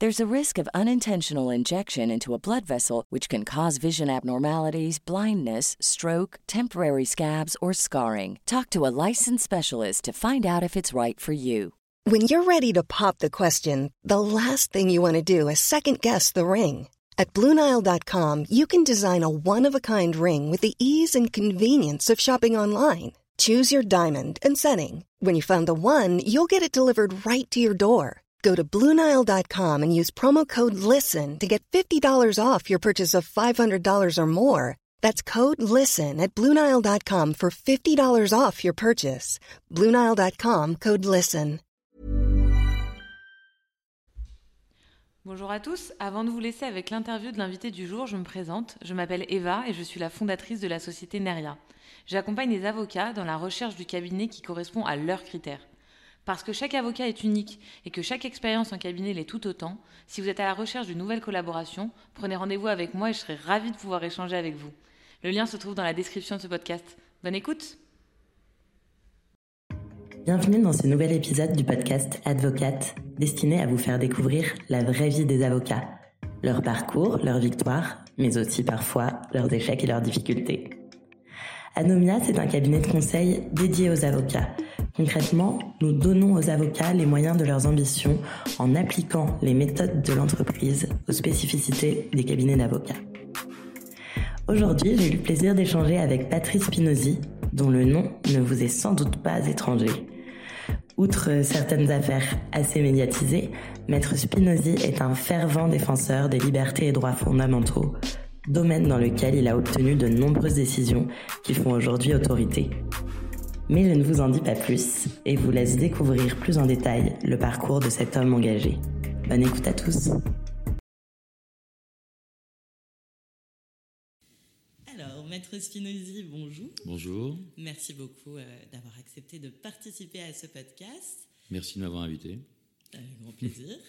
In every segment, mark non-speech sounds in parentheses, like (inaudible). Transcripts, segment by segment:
There's a risk of unintentional injection into a blood vessel, which can cause vision abnormalities, blindness, stroke, temporary scabs, or scarring. Talk to a licensed specialist to find out if it's right for you. When you're ready to pop the question, the last thing you want to do is second guess the ring. At Bluenile.com, you can design a one of a kind ring with the ease and convenience of shopping online. Choose your diamond and setting. When you find the one, you'll get it delivered right to your door. Go to Bluenile.com and use promo code LISTEN to get $50 off your purchase of $500 or more. That's code LISTEN at Bluenile.com for $50 off your purchase. Bluenile.com code LISTEN. Bonjour à tous. Avant de vous laisser avec l'interview de l'invité du jour, je me présente. Je m'appelle Eva et je suis la fondatrice de la société Neria. J'accompagne les avocats dans la recherche du cabinet qui correspond à leurs critères. Parce que chaque avocat est unique et que chaque expérience en cabinet l'est tout autant, si vous êtes à la recherche d'une nouvelle collaboration, prenez rendez-vous avec moi et je serai ravie de pouvoir échanger avec vous. Le lien se trouve dans la description de ce podcast. Bonne écoute Bienvenue dans ce nouvel épisode du podcast Advocate, destiné à vous faire découvrir la vraie vie des avocats, leur parcours, leurs victoires, mais aussi parfois leurs échecs et leurs difficultés. Anomia, c'est un cabinet de conseil dédié aux avocats. Concrètement, nous donnons aux avocats les moyens de leurs ambitions en appliquant les méthodes de l'entreprise aux spécificités des cabinets d'avocats. Aujourd'hui, j'ai eu le plaisir d'échanger avec Patrice Spinozzi, dont le nom ne vous est sans doute pas étranger. Outre certaines affaires assez médiatisées, Maître Spinozzi est un fervent défenseur des libertés et droits fondamentaux, domaine dans lequel il a obtenu de nombreuses décisions qui font aujourd'hui autorité. Mais je ne vous en dis pas plus et vous laisse découvrir plus en détail le parcours de cet homme engagé. Bonne écoute à tous. Alors, Maître Spinozzi, bonjour. Bonjour. Merci beaucoup euh, d'avoir accepté de participer à ce podcast. Merci de m'avoir invité. Avec grand plaisir. (laughs)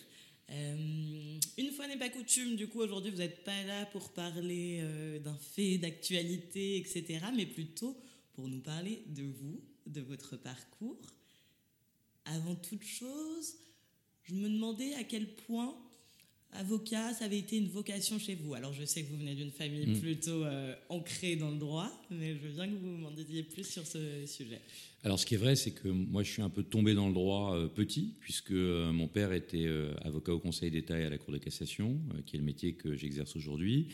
Euh, une fois n'est pas coutume, du coup aujourd'hui vous n'êtes pas là pour parler euh, d'un fait, d'actualité, etc., mais plutôt pour nous parler de vous, de votre parcours. Avant toute chose, je me demandais à quel point avocat, ça avait été une vocation chez vous. Alors je sais que vous venez d'une famille Mm. plutôt euh, ancrée dans le droit, mais je veux bien que vous m'en disiez plus sur ce sujet. Alors, ce qui est vrai, c'est que moi, je suis un peu tombé dans le droit euh, petit, puisque euh, mon père était avocat au Conseil d'État et à la Cour de cassation, qui est le métier que j'exerce aujourd'hui.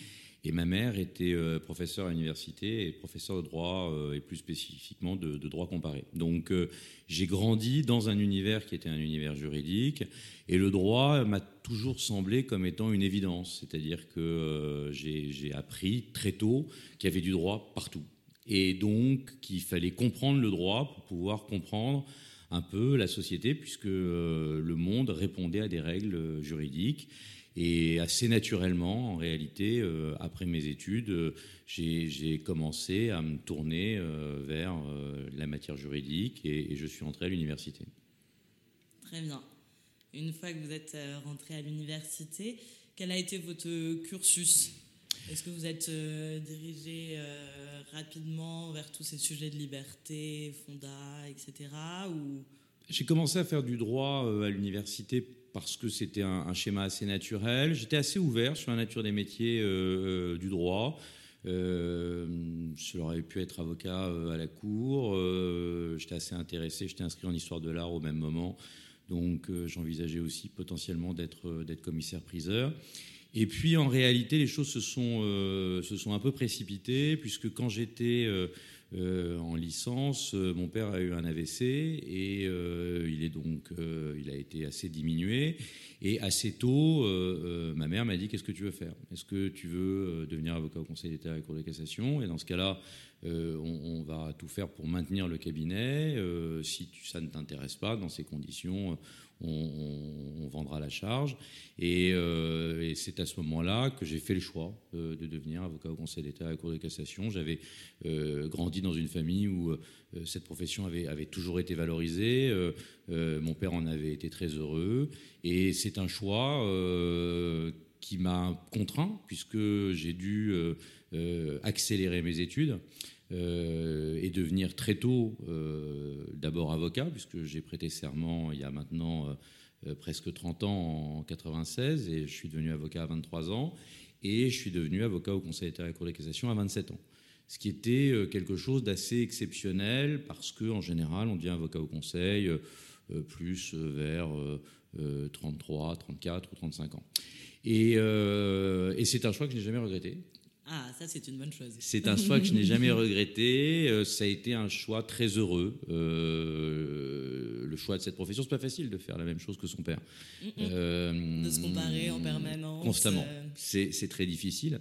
Et ma mère était euh, professeure à l'université et professeure de droit, euh, et plus spécifiquement de, droit comparé. Donc, euh, j'ai grandi dans un univers qui était un univers juridique, et le droit m'a toujours semblé comme étant une évidence. C'est-à-dire que j'ai appris très tôt qu'il y avait du droit partout. Et donc qu'il fallait comprendre le droit pour pouvoir comprendre un peu la société, puisque le monde répondait à des règles juridiques. Et assez naturellement, en réalité, euh, après mes études, euh, j'ai commencé à me tourner euh, vers la matière juridique et, et je suis entré à l'université. Très bien. Une fois que vous êtes rentré à l'université, quel a été votre cursus? Est-ce que vous êtes dirigé rapidement vers tous ces sujets de liberté, fonda, etc. Ou? J'ai commencé à faire du droit à l'université parce que c'était un, schéma assez naturel. J'étais assez ouvert sur la nature des métiers du droit. Euh, J'aurais pu être avocat à la cour. j'étais assez intéressé. J'étais inscrit en histoire de l'art au même moment. Donc j'envisageais aussi potentiellement d'être commissaire-priseur. Et puis en réalité, les choses se sont, euh, se sont un peu précipitées, puisque quand j'étais euh, euh, en licence, mon père a eu un AVC et il, est donc, il a été assez diminué. Et assez tôt, ma mère m'a dit Qu'est-ce que tu veux faire? Est-ce que tu veux devenir avocat au Conseil d'État à la Cour de cassation? Et dans ce cas-là, on, va tout faire pour maintenir le cabinet. si ça ne t'intéresse pas, dans ces conditions, on, vendra la charge. Euh, et, c'est à ce moment-là que j'ai fait le choix euh, de devenir avocat au Conseil d'État à la Cour de cassation. J'avais euh, grandi dans une famille où cette profession avait, avait, toujours été valorisée. mon père en avait été très heureux. Et c'est un choix qui m'a contraint, puisque j'ai dû accélérer mes études. Euh, et devenir très tôt euh, d'abord avocat, puisque j'ai prêté serment il y a maintenant euh, presque 30 ans en 96, et je suis devenu avocat à 23 ans, et je suis devenu avocat au Conseil d'État et à la Cour de cassation à 27 ans. Ce qui était quelque chose d'assez exceptionnel, parce qu'en général, on devient avocat au Conseil plus vers 33, 34 ou 35 ans. Et c'est un choix que je n'ai jamais regretté. Ah, ça c'est une bonne chose. C'est un choix que je n'ai jamais regretté. Euh, ça a été un choix très heureux. Euh, le choix de cette profession, c'est pas facile de faire la même chose que son père. Euh, de se comparer en permanence. Constamment. C'est très difficile.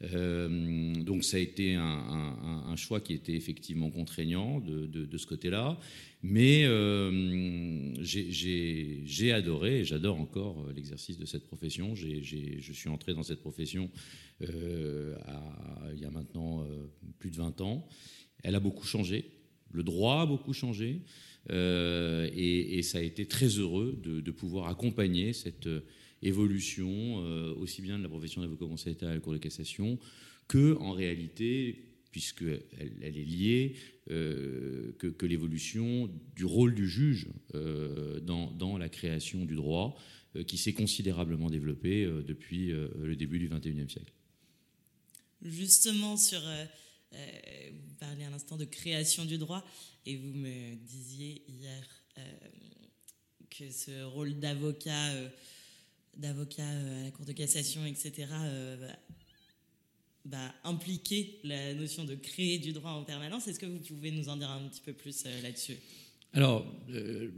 Donc ça a été un, choix qui était effectivement contraignant de, ce côté-là. Mais j'ai adoré et j'adore encore l'exercice de cette profession. je suis entré dans cette profession euh, il y a maintenant euh, plus de 20 ans. Elle a beaucoup changé, le droit a beaucoup changé, euh, et, ça a été très heureux de, pouvoir accompagner cette évolution, aussi bien de la profession d'avocat conseil d'État à la Cour de cassation, que en réalité, puisqu'elle elle est liée, que, l'évolution du rôle du juge dans, dans, la création du droit, qui s'est considérablement développée depuis le début du XXIe siècle. Justement sur... Euh, euh, vous parliez à l'instant de création du droit et vous me disiez hier euh, que ce rôle d'avocat, d'avocat à la Cour de cassation, etc., bah, impliquer la notion de créer du droit en permanence. Est-ce que vous pouvez nous en dire un petit peu plus là-dessus? Alors,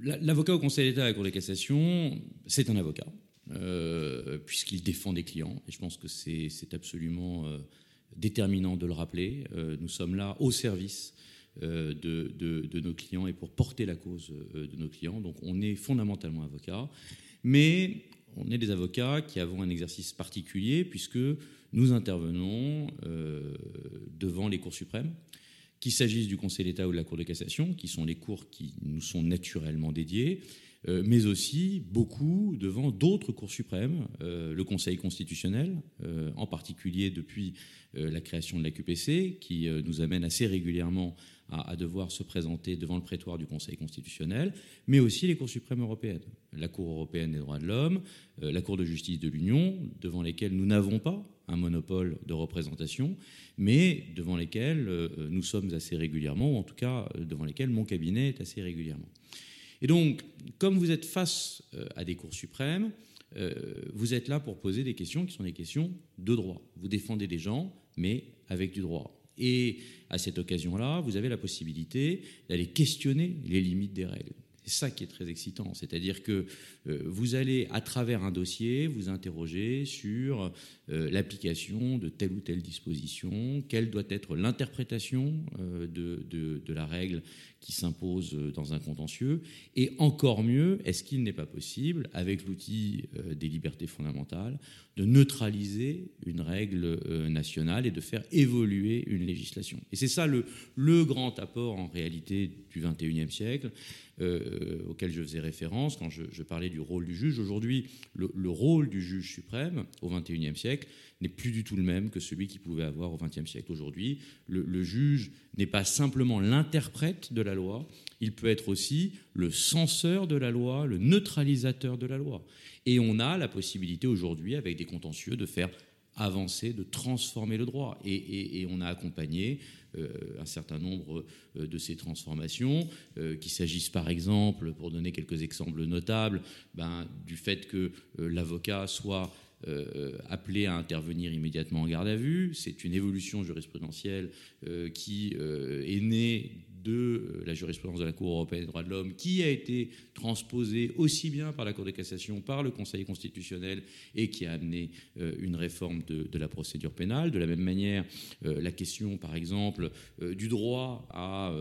l'avocat au Conseil d'État à la Cour de cassation, c'est un avocat, puisqu'il défend des clients. Et je pense que c'est absolument déterminant de le rappeler. Euh, nous sommes là au service euh, de, nos clients et pour porter la cause euh, de nos clients. Donc on est fondamentalement avocat, mais on est des avocats qui avons un exercice particulier puisque nous intervenons devant les cours suprêmes, qu'il s'agisse du Conseil d'État ou de la Cour de cassation, qui sont les cours qui nous sont naturellement dédiés, euh, mais aussi beaucoup devant d'autres cours suprêmes, euh, le Conseil constitutionnel, euh, en particulier depuis la création de la QPC, qui nous amène assez régulièrement à, devoir se présenter devant le prétoire du Conseil constitutionnel, mais aussi les cours suprêmes européennes, la Cour européenne des droits de l'homme, la Cour de justice de l'Union, devant lesquelles nous n'avons pas un monopole de représentation, mais devant lesquelles nous sommes assez régulièrement, ou en tout cas devant lesquelles mon cabinet est assez régulièrement. Et donc, comme vous êtes face euh, à des cours suprêmes, euh, vous êtes là pour poser des questions qui sont des questions de droit. Vous défendez des gens, mais avec du droit. Et à cette occasion-là, vous avez la possibilité d'aller questionner les limites des règles. C'est ça qui est très excitant, c'est-à-dire que euh, vous allez, à travers un dossier, vous interroger sur euh, l'application de telle ou telle disposition, quelle doit être l'interprétation euh, de, la règle qui s'impose dans un contentieux, et encore mieux, est-ce qu'il n'est pas possible, avec l'outil des libertés fondamentales, de neutraliser une règle nationale et de faire évoluer une législation? Et c'est ça le, le grand apport en réalité du XXIe siècle, euh, auquel je faisais référence quand je, parlais du rôle du juge. Aujourd'hui, le, rôle du juge suprême au XXIe siècle n'est plus du tout le même que celui qu'il pouvait avoir au XXe siècle. Aujourd'hui, le, juge n'est pas simplement l'interprète de la loi, il peut être aussi le censeur de la loi, le neutralisateur de la loi. Et on a la possibilité aujourd'hui, avec des contentieux, de faire avancer, de transformer le droit. Et, on a accompagné un certain nombre euh, de ces transformations, euh, qu'il s'agisse par exemple, pour donner quelques exemples notables, ben, du fait que l'avocat soit appelé à intervenir immédiatement en garde à vue. C'est une évolution jurisprudentielle qui est née de euh, la jurisprudence de la Cour européenne des droits de l'homme, qui a été transposée aussi bien par la Cour de cassation, par le Conseil constitutionnel, et qui a amené euh, une réforme de, la procédure pénale. De la même manière, euh, la question, par exemple, du droit à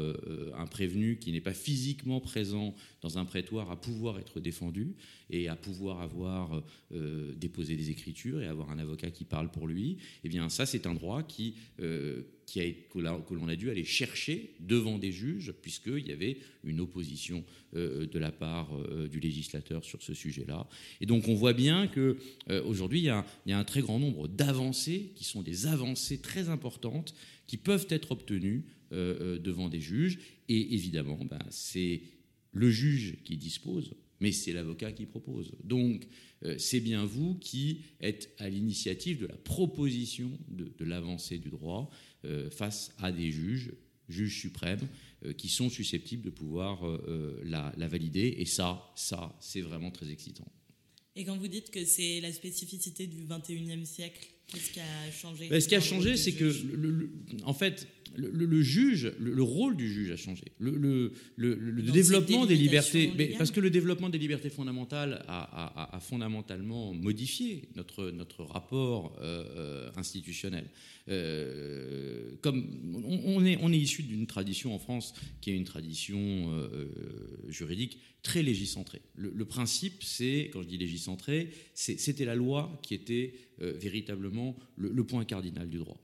un prévenu qui n'est pas physiquement présent dans un prétoire à pouvoir être défendu et à pouvoir avoir déposé des écritures et avoir un avocat qui parle pour lui, eh bien ça c'est un droit qui qui a, que l'on a dû aller chercher devant des juges, puisqu'il y avait une opposition euh, de la part euh, du législateur sur ce sujet-là. Et donc on voit bien qu'aujourd'hui, euh, il, y a un très grand nombre d'avancées qui sont des avancées très importantes qui peuvent être obtenues devant des juges. Et évidemment, ben, c'est le juge qui dispose, mais c'est l'avocat qui propose. Donc, c'est bien vous qui êtes à l'initiative de la proposition de, l'avancée du droit. Euh, face à des juges, juges suprêmes, euh, qui sont susceptibles de pouvoir euh, la, valider. Et ça, ça, c'est vraiment très excitant. Et quand vous dites que c'est la spécificité du 21e siècle, qu'est-ce qui a changé ben, Ce qui a changé, c'est que, en fait, le, juge, le, rôle du juge a changé. Le, développement des, libertés, parce que le développement des libertés fondamentales a, fondamentalement modifié notre, notre rapport euh, institutionnel. Euh, comme on, est, on est issu d'une tradition en France qui est une tradition euh, juridique très légicentrée. Le, principe, c'est, quand je dis légicentré, c'était la loi qui était véritablement le, point cardinal du droit.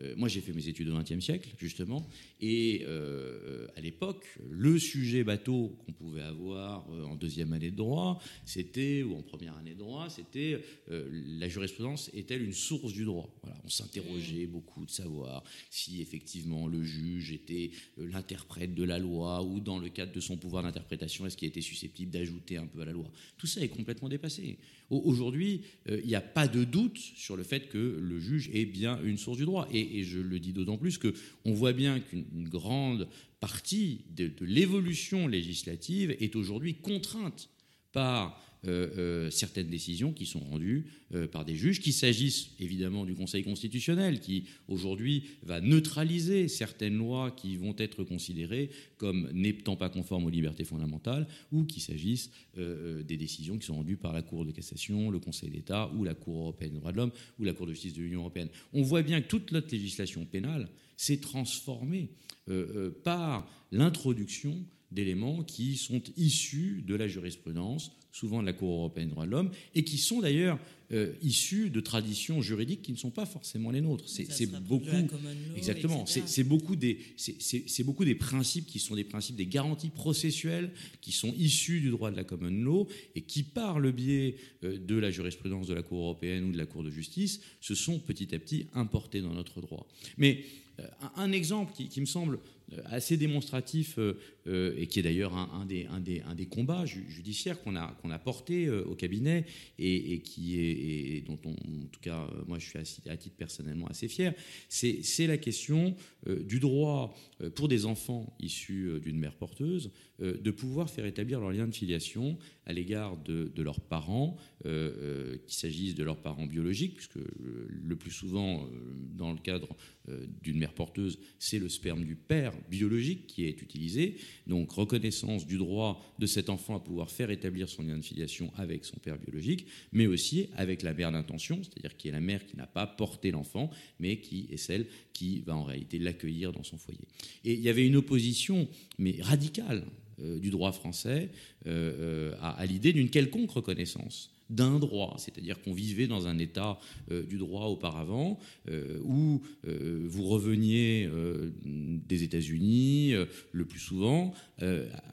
Euh, moi, j'ai fait mes études au XXe siècle, justement, et euh, à l'époque, le sujet bateau qu'on pouvait avoir euh, en deuxième année de droit, c'était, ou en première année de droit, c'était la jurisprudence est-elle une source du droit? Voilà, On s'interrogeait mmh. beaucoup de savoir si effectivement le juge était l'interprète de la loi ou dans le cadre de son pouvoir d'interprétation, est-ce qu'il était susceptible d'ajouter un peu à la loi Tout ça est complètement dépassé. Aujourd'hui, il n'y a pas de doute sur le fait que le juge est bien une source du droit. Et et, je le dis d'autant plus qu'on voit bien qu'une grande partie de, l'évolution législative est aujourd'hui contrainte par euh, euh, certaines décisions qui sont rendues euh, par des juges, qu'il s'agisse évidemment du Conseil constitutionnel, qui aujourd'hui va neutraliser certaines lois qui vont être considérées comme n'étant pas conformes aux libertés fondamentales, ou qu'il s'agisse des décisions qui sont rendues par la Cour de cassation, le Conseil d'État, ou la Cour européenne des droits de l'homme, ou la Cour de justice de l'Union européenne. On voit bien que toute notre législation pénale s'est transformée par l'introduction d'éléments qui sont issus de la jurisprudence, souvent de la Cour européenne des droits de l'homme, et qui sont d'ailleurs euh, issus de traditions juridiques qui ne sont pas forcément les nôtres. C'est beaucoup, exactement. C'est beaucoup des, c'est beaucoup des principes qui sont des principes, des garanties processuelles qui sont issus du droit de la common law et qui, par le biais euh, de la jurisprudence de la Cour européenne ou de la Cour de justice, se sont petit à petit importés dans notre droit. Mais euh, un exemple qui, me semble assez démonstratif et qui est d'ailleurs un, des, combats judiciaires qu'on a, qu'on a porté au cabinet et, qui est dont on, en tout cas, euh, moi je suis à, titre personnellement assez fier, c'est la question euh, du droit euh, pour des enfants issus d'une mère porteuse de pouvoir faire établir leur lien de filiation à l'égard de, leurs parents, qu'il s'agisse de leurs parents biologiques, puisque le plus souvent, dans le cadre d'une mère porteuse, c'est le sperme du père biologique qui est utilisé. Donc reconnaissance du droit de cet enfant à pouvoir faire établir son lien de filiation avec son père biologique, mais aussi avec la mère d'intention, c'est-à-dire qui est la mère qui n'a pas porté l'enfant, mais qui est celle qui va en réalité l'accueillir dans son foyer. Et il y avait une opposition, mais radicale, euh, du droit français euh, euh, à, l'idée d'une quelconque reconnaissance d'un droit, c'est-à-dire qu'on vivait dans un état du droit auparavant où vous reveniez des États-Unis le plus souvent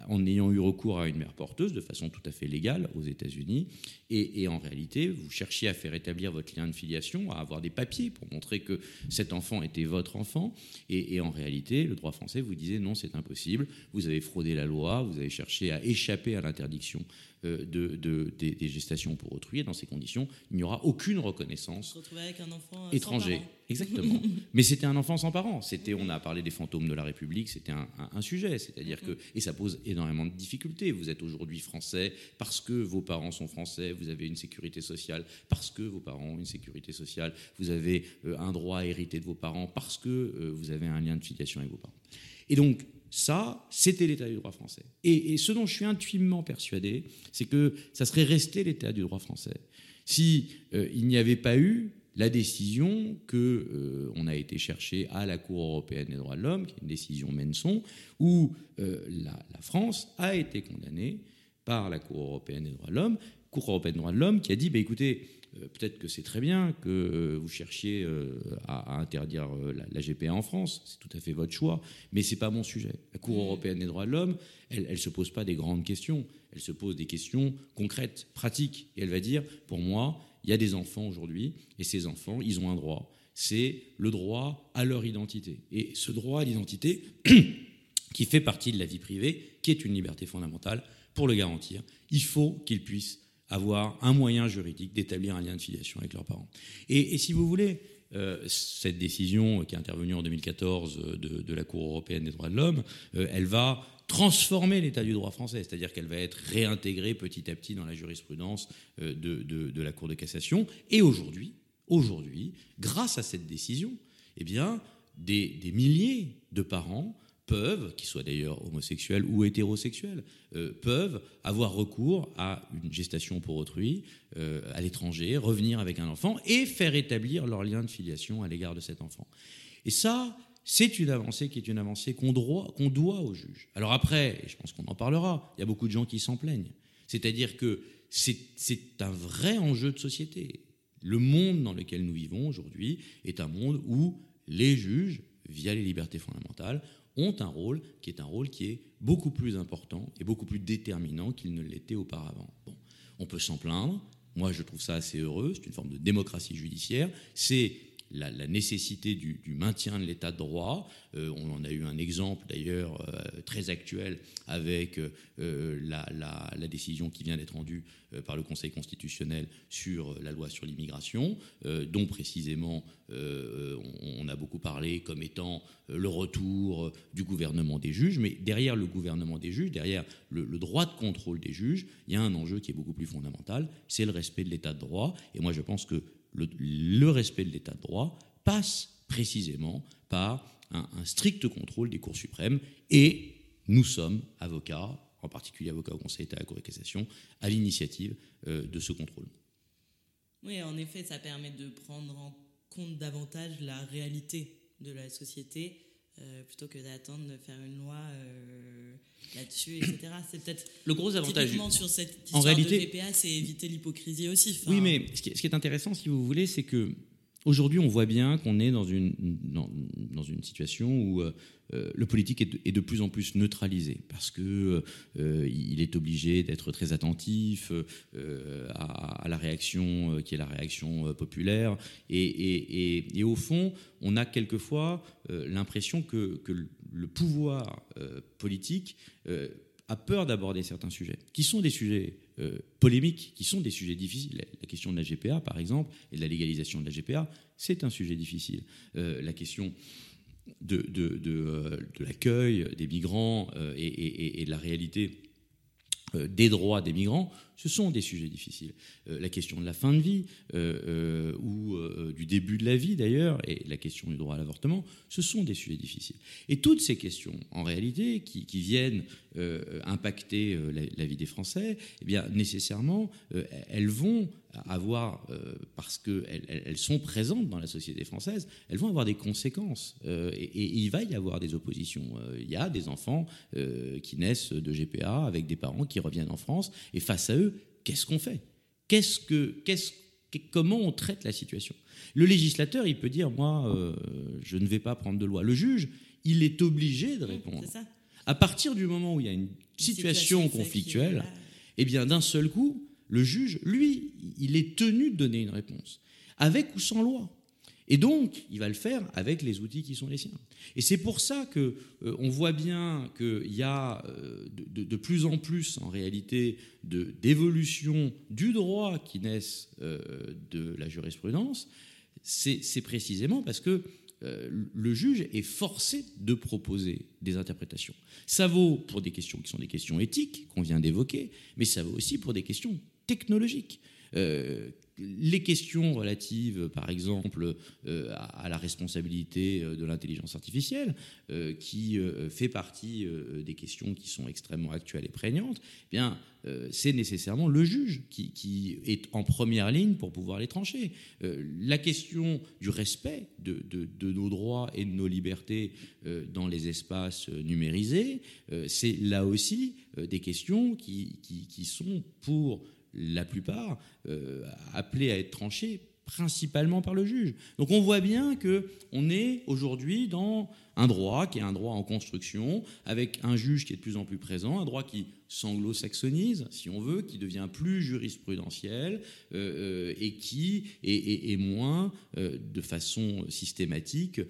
en ayant eu recours à une mère porteuse de façon tout à fait légale aux États-Unis. Et, en réalité vous cherchiez à faire établir votre lien de filiation, à avoir des papiers pour montrer que cet enfant était votre enfant. Et, et en réalité le droit français vous disait non c'est impossible, vous avez fraudé la loi, vous avez cherché à échapper à l'interdiction euh, de, des, gestations pour autrui. Et dans ces conditions, il n'y aura aucune reconnaissance se avec un enfant euh, étranger. Exactement. (laughs) Mais c'était un enfant sans parents. C'était, on a parlé des fantômes de la République, c'était un, sujet. C'est-à-dire que, et ça pose énormément de difficultés. Vous êtes aujourd'hui français parce que vos parents sont français, vous avez une sécurité sociale parce que vos parents ont une sécurité sociale, vous avez euh, un droit à hériter de vos parents parce que vous avez un lien de filiation avec vos parents. Et donc, ça, c'était l'état du droit français. Et, ce dont je suis intimement persuadé, c'est que ça serait resté l'état du droit français si euh, il n'y avait pas eu la décision que euh, on a été chercher à la Cour européenne des droits de l'homme, qui est une décision Menson, où euh, la, France a été condamnée par la Cour européenne des droits de l'homme, Cour européenne des droits de l'homme, qui a dit, bah, écoutez, peut-être que c'est très bien que euh, vous cherchiez euh, à, interdire la, GPA en France, c'est tout à fait votre choix, mais ce n'est pas mon sujet. La Cour européenne des droits de l'homme, elle ne se pose pas des grandes questions, elle se pose des questions concrètes, pratiques, et elle va dire, pour moi, il y a des enfants aujourd'hui, et ces enfants, ils ont un droit, c'est le droit à leur identité. Et ce droit à l'identité, (coughs) qui fait partie de la vie privée, qui est une liberté fondamentale, pour le garantir, il faut qu'ils puissent avoir un moyen juridique d'établir un lien de filiation avec leurs parents. Et, si vous voulez, euh, cette décision qui est intervenue en 2014 euh, de, la Cour européenne des droits de l'homme, euh, elle va transformer l'état du droit français, c'est-à-dire qu'elle va être réintégrée petit à petit dans la jurisprudence de, de la Cour de cassation. Et aujourd'hui, aujourd'hui, grâce à cette décision, eh bien, des milliers de parents peuvent, qu'ils soient d'ailleurs homosexuels ou hétérosexuels, euh, peuvent avoir recours à une gestation pour autrui euh, à l'étranger, revenir avec un enfant et faire établir leur lien de filiation à l'égard de cet enfant. Et ça, c'est une avancée qui est une avancée qu'on doit, qu'on doit aux juges. Alors après, et je pense qu'on en parlera, il y a beaucoup de gens qui s'en plaignent. C'est-à-dire que c'est un vrai enjeu de société. Le monde dans lequel nous vivons aujourd'hui est un monde où les juges, via les libertés fondamentales, ont un rôle qui est un rôle qui est beaucoup plus important et beaucoup plus déterminant qu'il ne l'était auparavant. Bon, on peut s'en plaindre. Moi, je trouve ça assez heureux. C'est une forme de démocratie judiciaire. C'est la, nécessité du, maintien de l'état de droit. Euh, on en a eu un exemple d'ailleurs euh, très actuel avec euh, la, décision qui vient d'être rendue par le Conseil constitutionnel sur la loi sur l'immigration, dont précisément on, a beaucoup parlé comme étant le retour du gouvernement des juges. Mais derrière le gouvernement des juges, derrière le, le droit de contrôle des juges, il y a un enjeu qui est beaucoup plus fondamental, c'est le respect de l'état de droit. Et moi je pense que le, respect de l'état de droit passe précisément par un, strict contrôle des cours suprêmes et nous sommes avocats, en particulier avocats au Conseil d'État et à la Cour de cassation, à l'initiative euh, de ce contrôle. Oui, en effet, ça permet de prendre en compte davantage la réalité de la société euh, plutôt que d'attendre de faire une loi euh, là-dessus, etc. C'est peut-être le gros avantage. sur cette histoire en réalité, de c'est éviter l'hypocrisie aussi. Oui, mais ce qui, est, intéressant, si vous voulez, c'est que aujourd'hui, on voit bien qu'on est dans une dans, une situation où euh, euh, le politique est de, plus en plus neutralisé parce que euh, il est obligé d'être très attentif euh, à, la réaction qui est la réaction populaire. Et, au fond on a quelquefois l'impression que, le pouvoir politique a peur d'aborder certains sujets qui sont des sujets polémiques, qui sont des sujets difficiles. La question de la GPA, par exemple, et de la légalisation de la GPA, c'est un sujet difficile. la question de, de, euh, de, l'accueil des migrants euh, et, de la réalité euh, des droits des migrants, ce sont des sujets difficiles. la question de la fin de vie, ou du début de la vie d'ailleurs, et la question du droit à l'avortement, ce sont des sujets difficiles. Et toutes ces questions, en réalité, qui, viennent impacter la, vie des Français, eh bien, nécessairement, elles vont avoir, euh, parce qu'elles elles sont présentes dans la société française, elles vont avoir des conséquences. Euh, et, il va y avoir des oppositions. Euh, il y a des enfants qui naissent de GPA avec des parents qui reviennent en France. Et face à eux, qu'est-ce qu'on fait? Qu'est-ce que, qu'est-ce, comment on traite la situation? Le législateur, il peut dire, moi, euh, je ne vais pas prendre de loi. Le juge, il est obligé de répondre. À partir du moment où il y a une, situation, conflictuelle, eh bien, d'un seul coup, le juge, lui, il est tenu de donner une réponse, avec ou sans loi. Et donc, il va le faire avec les outils qui sont les siens. Et c'est pour ça que euh, on voit bien qu'il y a euh, de, plus en plus, en réalité, d'évolution du droit qui naissent euh, de la jurisprudence. C'est précisément parce que le juge est forcé de proposer des interprétations. Ça vaut pour des questions qui sont des questions éthiques qu'on vient d'évoquer, mais ça vaut aussi pour des questions technologiques les questions relatives, par exemple, euh, à, la responsabilité euh, de l'intelligence artificielle, euh, qui fait partie des questions qui sont extrêmement actuelles et prégnantes, eh bien, c'est nécessairement le juge qui, est en première ligne pour pouvoir les trancher. la question du respect de, nos droits et de nos libertés dans les espaces numérisés, c'est là aussi des questions qui, qui sont pour la plupart euh, appelés à être tranchés principalement par le juge. Donc on voit bien que on est aujourd'hui dans un droit qui est un droit en construction, avec un juge qui est de plus en plus présent, un droit qui s'anglo-saxonise, si on veut, qui devient plus jurisprudentiel euh, euh, et qui est, moins, de façon systématique,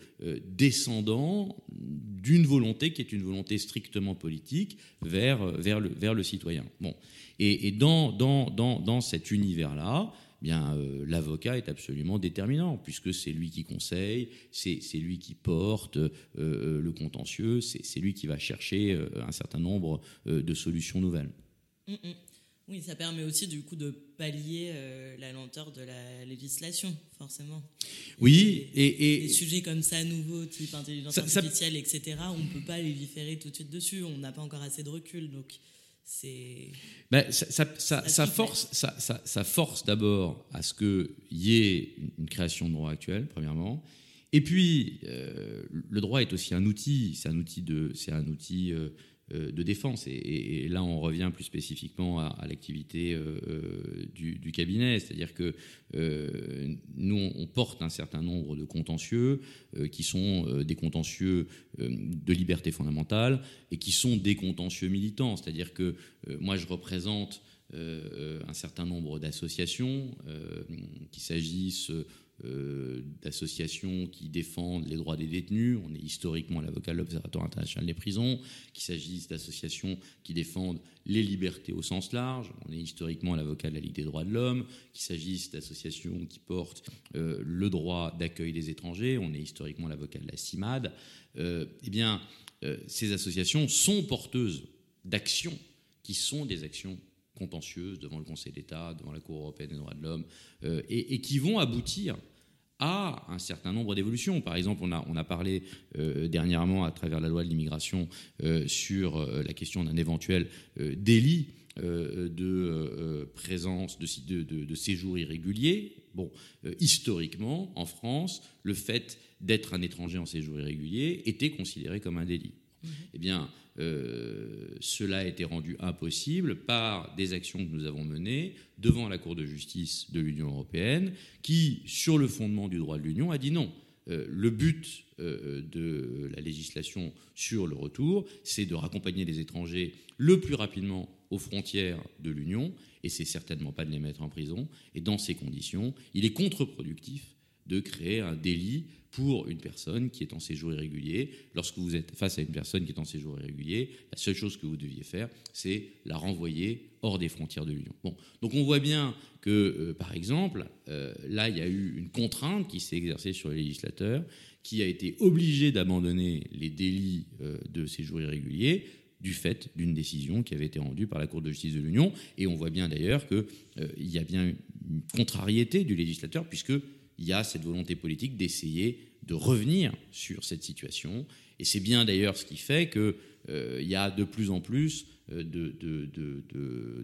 descendant d'une volonté qui est une volonté strictement politique vers, vers, le, citoyen. Bon. Et, dans, dans, dans, dans, cet univers-là, eh bien euh, l'avocat est absolument déterminant puisque c'est lui qui conseille, c'est lui qui porte euh, euh, le contentieux, c'est lui qui va chercher un certain nombre de solutions nouvelles. Mm, mm. Oui, ça permet aussi du coup de pallier la lenteur de la législation, forcément. Oui, et, des sujets comme ça nouveaux, type intelligence artificielle, etc. On ne peut pas légiférer tout de suite dessus. On n'a pas encore assez de recul, donc c'est. Ben, ça, ça, force, ça, force d'abord à ce qu'il y ait une création de droit actuel, premièrement. Et puis, euh, le droit est aussi un outil. C'est un outil de, c'est un outil euh, de défense. Et, là, on revient plus spécifiquement à, l'activité euh, euh, du, cabinet, c'est-à-dire que nous, on porte un certain nombre de contentieux qui sont des contentieux de liberté fondamentale et qui sont des contentieux militants, c'est-à-dire que moi, je représente un certain nombre d'associations, qu'il s'agisse euh, d'associations qui défendent les droits des détenus. On est historiquement l'avocat de l'Observatoire international des prisons. Qu'il s'agisse d'associations qui défendent les libertés au sens large. On est historiquement l'avocat de la Ligue des droits de l'homme. Qu'il s'agisse d'associations qui portent euh, le droit d'accueil des étrangers. On est historiquement l'avocat de la CIMAD. Euh, eh bien, ces associations sont porteuses d'actions qui sont des actions contentieuses devant le Conseil d'État, devant la Cour européenne des droits de l'homme, euh, et, qui vont aboutir à un certain nombre d'évolutions. Par exemple, on a, on a parlé euh, dernièrement à travers la loi de l'immigration euh, sur la question d'un éventuel délit de présence, de, de, de, séjour irrégulier. Bon, historiquement, en France, le fait d'être un étranger en séjour irrégulier était considéré comme un délit. Mmh. Eh bien, euh, cela a été rendu impossible par des actions que nous avons menées devant la Cour de justice de l'Union européenne, qui, sur le fondement du droit de l'Union, a dit non. Euh, le but euh, de la législation sur le retour, c'est de raccompagner les étrangers le plus rapidement aux frontières de l'Union, et c'est certainement pas de les mettre en prison. Et dans ces conditions, il est contre-productif de créer un délit pour une personne qui est en séjour irrégulier. Lorsque vous êtes face à une personne qui est en séjour irrégulier, la seule chose que vous deviez faire, c'est la renvoyer hors des frontières de l'Union. Bon. Donc on voit bien que, euh, par exemple, euh, là, il y a eu une contrainte qui s'est exercée sur les législateurs, qui a été obligé d'abandonner les délits euh, de séjour irrégulier du fait d'une décision qui avait été rendue par la Cour de justice de l'Union. Et on voit bien d'ailleurs qu'il y a bien une contrariété du législateur, puisque il y a cette volonté politique d'essayer de revenir sur cette situation. Et c'est bien d'ailleurs ce qui fait qu'il euh, y a de plus en plus euh,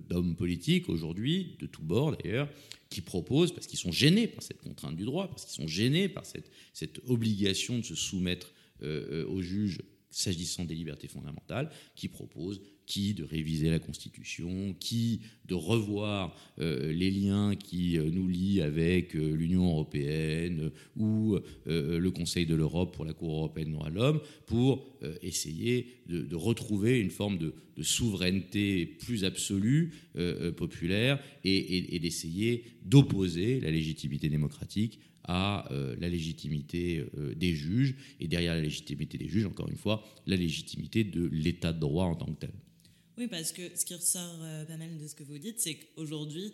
d'hommes politiques aujourd'hui, de tous bords d'ailleurs, qui proposent, parce qu'ils sont gênés par cette contrainte du droit, parce qu'ils sont gênés par cette, obligation de se soumettre euh, aux juges s'agissant des libertés fondamentales, qui proposent qui de réviser la Constitution, qui de revoir euh, les liens qui euh, nous lient avec euh, l'Union européenne ou le Conseil de l'Europe pour la Cour européenne des droits de l'homme, pour essayer de, retrouver une forme de, souveraineté plus absolue, populaire, et d'essayer d'opposer la légitimité démocratique à la légitimité des juges, et derrière la légitimité des juges, encore une fois, la légitimité de l'état de droit en tant que tel. Oui, parce que ce qui ressort euh, pas mal de ce que vous dites, c'est qu'aujourd'hui,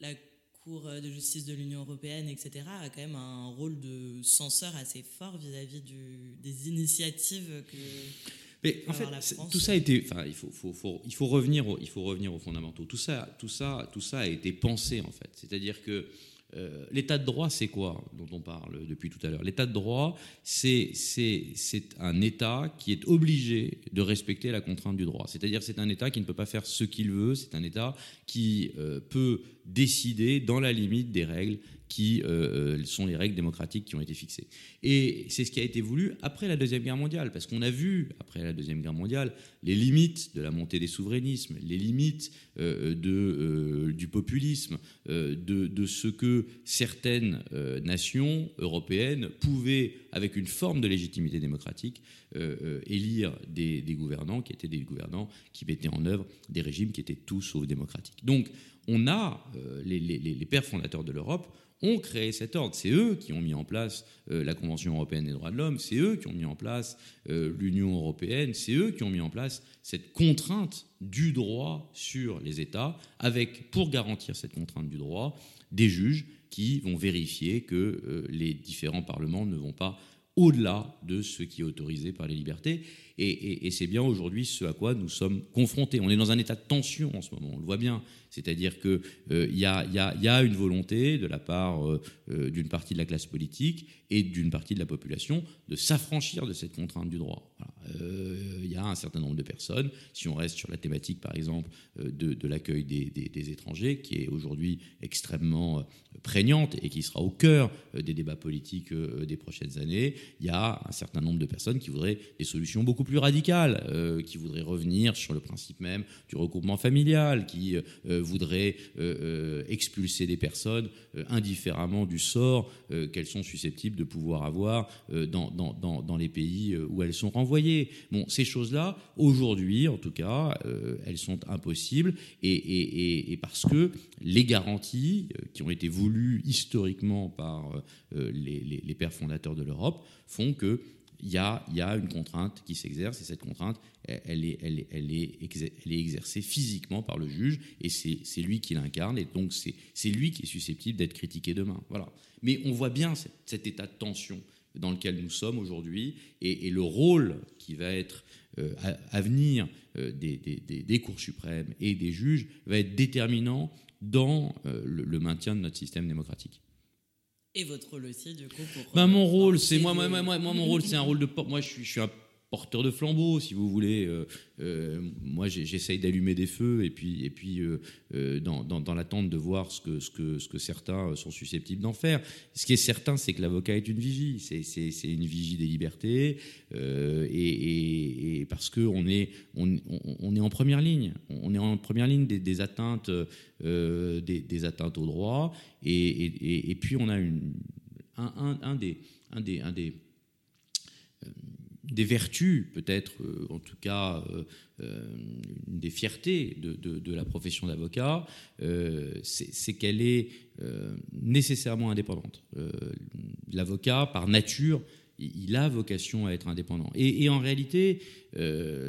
la Cour de justice de l'Union européenne, etc., a quand même un rôle de censeur assez fort vis-à-vis des initiatives que. Mais en fait, tout ça a été. Enfin, il faut, faut, faut, il faut revenir, il faut revenir aux fondamentaux. Tout ça, tout ça, tout ça a été pensé en fait. C'est-à-dire que euh, l'état de droit, c'est quoi dont on parle depuis tout à l'heure? L'état de droit, c'est un État qui est obligé de respecter la contrainte du droit. C'est-à-dire c'est un État qui ne peut pas faire ce qu'il veut, c'est un État qui euh, peut décider dans la limite des règles qui euh, euh, sont les règles démocratiques qui ont été fixées. Et c'est ce qui a été voulu après la Deuxième Guerre mondiale, parce qu'on a vu, après la Deuxième Guerre mondiale, les limites de la montée des souverainismes, les limites euh, de, du populisme, de, de, ce que certaines nations européennes pouvaient, avec une forme de légitimité démocratique, élire des, gouvernants qui étaient des gouvernants qui mettaient en œuvre des régimes qui étaient tous sauf démocratiques. Donc, on a, les, les, pères fondateurs de l'Europe ont créé cet ordre. C'est eux qui ont mis en place euh, la Convention européenne des droits de l'homme, c'est eux qui ont mis en place euh, l'Union européenne, c'est eux qui ont mis en place cette contrainte du droit sur les États, avec, pour garantir cette contrainte du droit, des juges qui vont vérifier que euh, les différents parlements ne vont pas au-delà de ce qui est autorisé par les libertés. Et, c'est bien aujourd'hui ce à quoi nous sommes confrontés. On est dans un état de tension en ce moment, on le voit bien. C'est-à-dire qu'il euh, y, a, une volonté de la part euh, euh, d'une partie de la classe politique et d'une partie de la population de s'affranchir de cette contrainte du droit. Il y a un certain nombre de personnes, si on reste sur la thématique par exemple de, l'accueil des, étrangers, qui est aujourd'hui extrêmement prégnante et qui sera au cœur des débats politiques des prochaines années, il y a un certain nombre de personnes qui voudraient des solutions beaucoup plus radicales, qui voudraient revenir sur le principe même du regroupement familial, qui voudrait euh, euh, expulser des personnes euh, indifféremment du sort qu'elles sont susceptibles de pouvoir avoir dans, les pays où elles sont renvoyées. Bon, ces choses-là, aujourd'hui en tout cas, elles sont impossibles et, parce que les garanties qui ont été voulues historiquement par les pères fondateurs de l'Europe font que il y a, une contrainte qui s'exerce et cette contrainte, elle est, exercée physiquement par le juge et c'est lui qui l'incarne et donc c'est lui qui est susceptible d'être critiqué demain. Voilà. Mais on voit bien cet, état de tension dans lequel nous sommes aujourd'hui et, le rôle qui va être euh, à, venir euh, des, des, cours suprêmes et des juges va être déterminant dans euh, le maintien de notre système démocratique. Et votre rôle aussi, du coup pour, bah, Mon rôle, c'est moi, moi, moi, moi, mon rôle, c'est un rôle de Moi, je suis, je suis un porteur de flambeau, si vous voulez. Euh, euh, moi, j'essaye d'allumer des feux et puis, et puis euh, dans, dans, l'attente de voir ce que, ce, que, ce que certains sont susceptibles d'en faire. Ce qui est certain, c'est que l'avocat est une vigie. C'est une vigie des libertés et, et, parce qu'on est, on, on, est en première ligne. On est en première ligne des, atteintes, des, des, atteintes au droit. Et, et, puis, on a une, un, un, des, un des, un des des vertus, peut-être, euh, en tout cas, euh, euh, des fiertés de, la profession d'avocat, c'est qu'elle est nécessairement indépendante. L'avocat, par nature, il a vocation à être indépendant. Et, en réalité,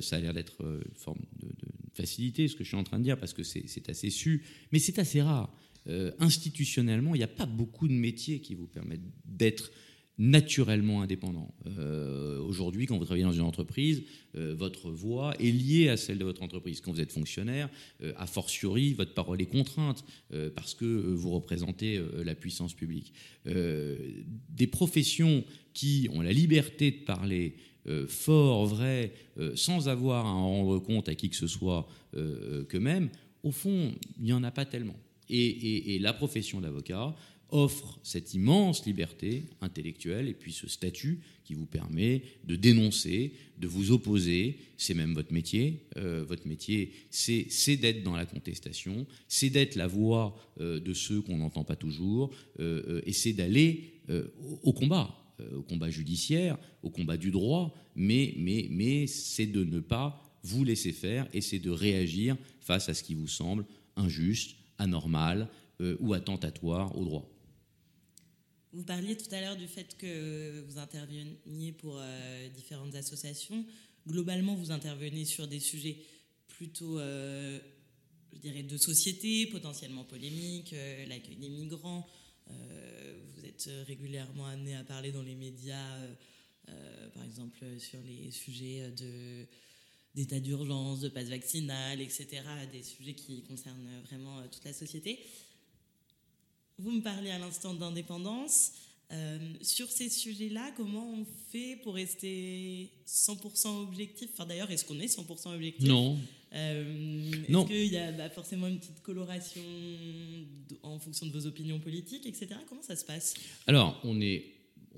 ça a l'air d'être une forme de, facilité, ce que je suis en train de dire, parce que c'est assez su, mais c'est assez rare. institutionnellement, il n'y a pas beaucoup de métiers qui vous permettent d'être naturellement indépendant. Euh, aujourd'hui, quand vous travaillez dans une entreprise, euh, votre voix est liée à celle de votre entreprise. Quand vous êtes fonctionnaire, euh, a fortiori, votre parole est contrainte parce que vous représentez la puissance publique. des professions qui ont la liberté de parler fort, vrai, sans avoir à en rendre compte à qui que ce soit qu'eux-mêmes, au fond, il n'y en a pas tellement. et la profession d'avocat offre cette immense liberté intellectuelle et puis ce statut qui vous permet de dénoncer, de vous opposer. C'est même votre métier. Euh, votre métier, c'est d'être dans la contestation, c'est d'être la voix euh, de ceux qu'on n'entend pas toujours, euh, et c'est d'aller au combat, au combat judiciaire, au combat du droit, mais, mais, mais c'est de ne pas vous laisser faire et c'est de réagir face à ce qui vous semble injuste, anormal ou attentatoire au droit. Vous parliez tout à l'heure du fait que vous interveniez pour euh, différentes associations. Globalement, vous intervenez sur des sujets plutôt, euh, je dirais, de société, potentiellement polémiques, euh, l'accueil des migrants. vous êtes régulièrement amené à parler dans les médias, par exemple, sur les sujets de d'état d'urgence, de passe vaccinal, etc., des sujets qui concernent vraiment toute la société. Vous me parlez à l'instant d'indépendance. Euh, sur ces sujets-là, comment on fait pour rester 100% objectif? Enfin, d'ailleurs, est-ce qu'on est 100% objectif? Non. Euh, est-ce qu'il y a bah, forcément une petite coloration en fonction de vos opinions politiques, etc. Comment ça se passe? Alors, on n'est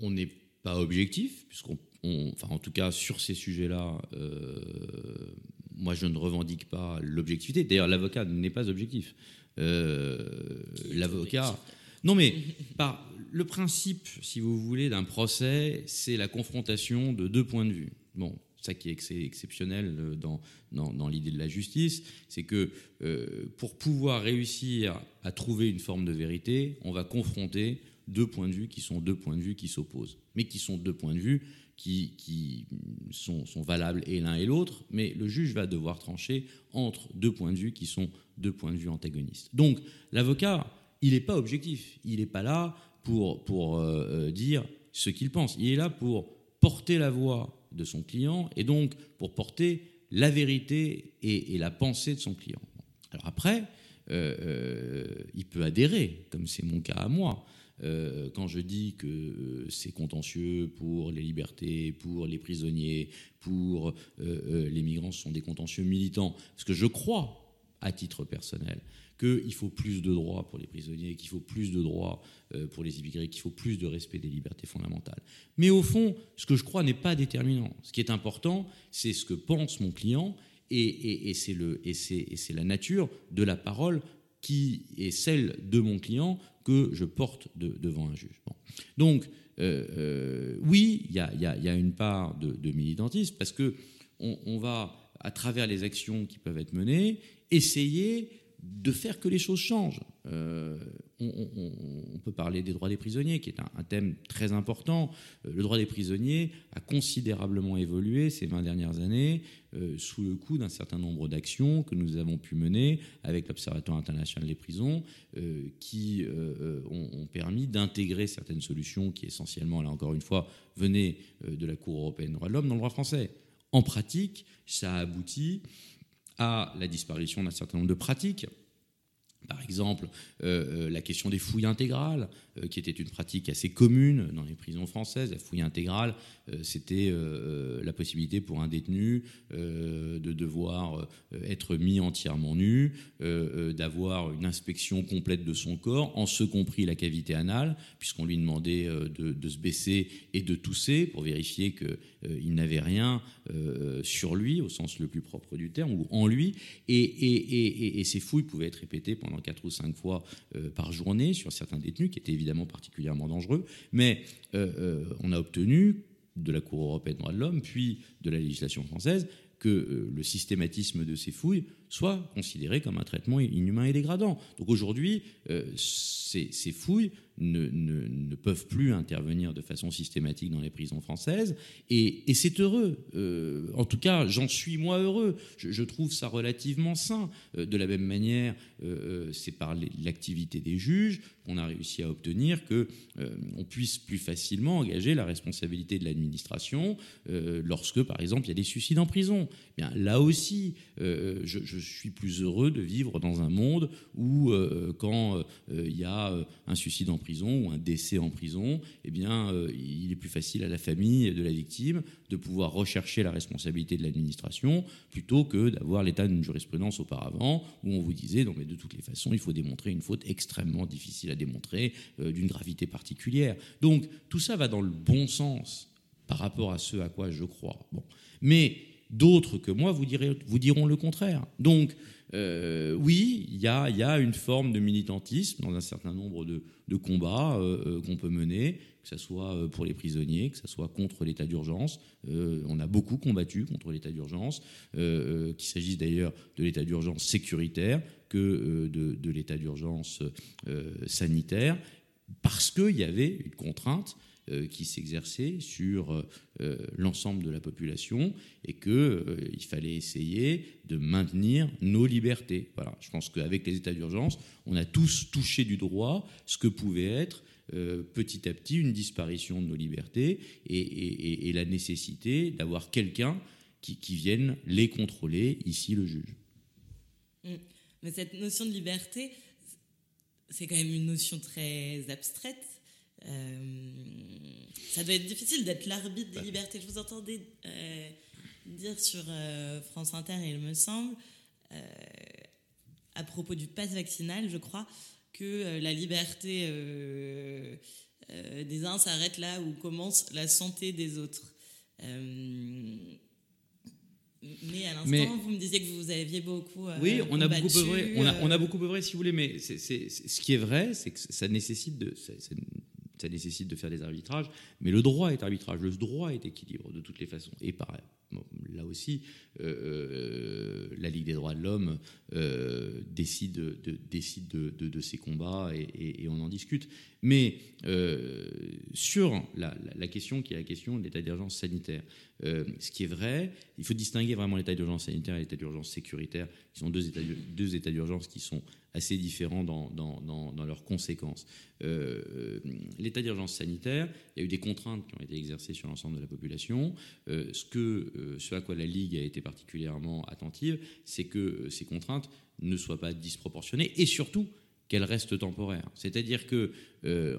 on n'est pas objectif, puisqu'on, enfin, en tout cas, sur ces sujets-là, euh, moi, je ne revendique pas l'objectivité. D'ailleurs, l'avocat n'est pas objectif. L'avocat. Non, mais par le principe, si vous voulez, d'un procès, c'est la confrontation de deux points de vue. Bon, ça qui est exceptionnel euh, dans, dans, l'idée de la justice, c'est que euh, pour pouvoir réussir à trouver une forme de vérité, on va confronter deux points de vue qui sont deux points de vue qui s'opposent, mais qui sont deux points de vue qui, sont, valables et l'un et l'autre, mais le juge va devoir trancher entre deux points de vue qui sont deux points de vue antagonistes. Donc l'avocat il n'est pas objectif. Il n'est pas là pour, pour euh, euh, dire ce qu'il pense. Il est là pour porter la voix de son client et donc pour porter la vérité et, la pensée de son client. Alors après, euh, il peut adhérer, comme c'est mon cas à moi. Quand je dis que c'est contentieux pour les libertés, pour les prisonniers, pour les migrants, ce sont des contentieux militants, parce que je crois, à titre personnel, qu'il faut plus de droits pour les prisonniers, qu'il faut plus de droits euh, pour les immigrés, qu'il faut plus de respect des libertés fondamentales. Mais au fond, ce que je crois n'est pas déterminant. Ce qui est important, c'est ce que pense mon client et, c'est la nature de la parole qui est celle de mon client que je porte devant un juge. Donc, euh, euh, oui, il y, a, une part de, militantisme parce que on, va, à travers les actions qui peuvent être menées, essayer de faire que les choses changent. Euh, on, peut parler des droits des prisonniers, qui est un, thème très important. Euh, le droit des prisonniers a considérablement évolué ces 20 dernières années euh, sous le coup d'un certain nombre d'actions que nous avons pu mener avec l'Observatoire international des prisons, qui ont, permis d'intégrer certaines solutions qui essentiellement, là encore une fois, venaient de la Cour européenne des droits de l'homme dans le droit français. En pratique, ça a abouti à la disparition d'un certain nombre de pratiques. Par exemple, euh, euh, la question des fouilles intégrales, euh, qui était une pratique assez commune dans les prisons françaises. La fouille intégrale, c'était la possibilité pour un détenu de devoir être mis entièrement nu, d'avoir une inspection complète de son corps, en ce compris la cavité anale, puisqu'on lui demandait de, se baisser et de tousser pour vérifier qu'il n'avait rien sur lui, au sens le plus propre du terme, ou en lui. Et, et ces fouilles pouvaient être répétées pendant quatre ou cinq fois euh, par journée sur certains détenus, qui étaient évidemment particulièrement dangereux. Mais euh, euh, on a obtenu de la Cour européenne des droits de l'homme, puis de la législation française, que le systématisme de ces fouilles soit considéré comme un traitement inhumain et dégradant. Donc aujourd'hui, ces, fouilles ne, ne, peuvent plus intervenir de façon systématique dans les prisons françaises. Et, c'est heureux. Euh, en tout cas, j'en suis moi heureux. Je, trouve ça relativement sain. Euh, de la même manière, euh, c'est par l'activité des juges qu'on a réussi à obtenir que on puisse plus facilement engager la responsabilité de l'administration lorsque, par exemple, il y a des suicides en prison. Eh bien, là aussi, je, je suis plus heureux de vivre dans un monde où, quand il y a un suicide en prison ou un décès en prison, eh bien, il est plus facile à la famille de la victime de pouvoir rechercher la responsabilité de l'administration plutôt que d'avoir l'état d'une jurisprudence auparavant où on vous disait non mais de toutes les façons il faut démontrer une faute extrêmement difficile démontrer d'une gravité particulière. Donc tout ça va dans le bon sens par rapport à ce à quoi je crois. Bon. Mais d'autres que moi vous, direz, vous diront le contraire. Donc, euh, oui, il y a, une forme de militantisme dans un certain nombre de, combats euh, euh, qu'on peut mener, que ce soit pour les prisonniers, que ce soit contre l'état d'urgence. on a beaucoup combattu contre l'état d'urgence, qu'il s'agisse d'ailleurs de l'état d'urgence sécuritaire que de, de l'état d'urgence sanitaire, parce qu'il y avait une contrainte qui s'exerçait sur euh, l'ensemble de la population et qu'il euh, fallait essayer de maintenir nos libertés. Voilà. Je pense qu'avec les états d'urgence, on a tous touché du droit ce que pouvait être petit à petit une disparition de nos libertés et, la nécessité d'avoir quelqu'un qui, vienne les contrôler, ici le juge. Mmh. Mais cette notion de liberté, c'est quand même une notion très abstraite. Euh, ça doit être difficile d'être l'arbitre des libertés. Je vous entendais euh, dire sur euh, France Inter, il me semble, à propos du pass vaccinal, je crois, que la liberté des uns s'arrête là où commence la santé des autres. Mais à l'instant, vous me disiez que vous aviez beaucoup. oui, on a beaucoup œuvré, on a, on a beaucoup œuvré, si vous voulez, mais ce qui est vrai, c'est que ça nécessite de ça nécessite de faire des arbitrages, mais le droit est arbitrage, le droit est équilibre de toutes les façons. Et pareil, là aussi, euh, euh, la Ligue des droits de l'homme euh, décide, de, décide de, ces combats et, on en discute. Mais sur la, question qui est la question de l'état d'urgence sanitaire, ce qui est vrai, il faut distinguer vraiment l'état d'urgence sanitaire et l'état d'urgence sécuritaire, qui sont deux états d'urgence qui sont assez différents dans, leurs conséquences. Euh, l'état d'urgence sanitaire, il y a eu des contraintes qui ont été exercées sur l'ensemble de la population. Euh, ce, euh, à quoi la Ligue a été particulièrement attentive, c'est que ces contraintes ne soient pas disproportionnées et surtout qu'elles restent temporaires. C'est-à-dire que,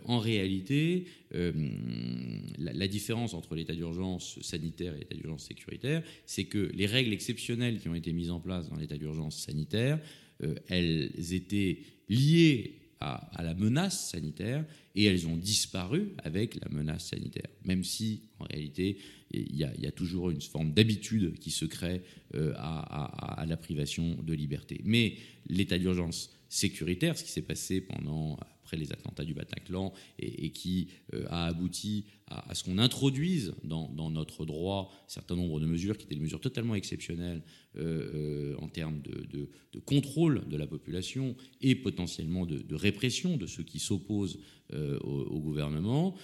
en réalité, la, différence entre l'état d'urgence sanitaire et l'état d'urgence sécuritaire, c'est que les règles exceptionnelles qui ont été mises en place dans l'état d'urgence sanitaire euh, elles étaient liées à, la menace sanitaire et elles ont disparu avec la menace sanitaire, même si en réalité il y, a, toujours une forme d'habitude qui se crée euh, à, la privation de liberté. Mais l'état d'urgence sécuritaire, ce qui s'est passé pendant après les attentats du Bataclan et, qui euh, a abouti à, ce qu'on introduise dans, notre droit un certain nombre de mesures qui étaient des mesures totalement exceptionnelles euh, euh, en termes de, contrôle de la population et potentiellement de, répression de ceux qui s'opposent au, gouvernement.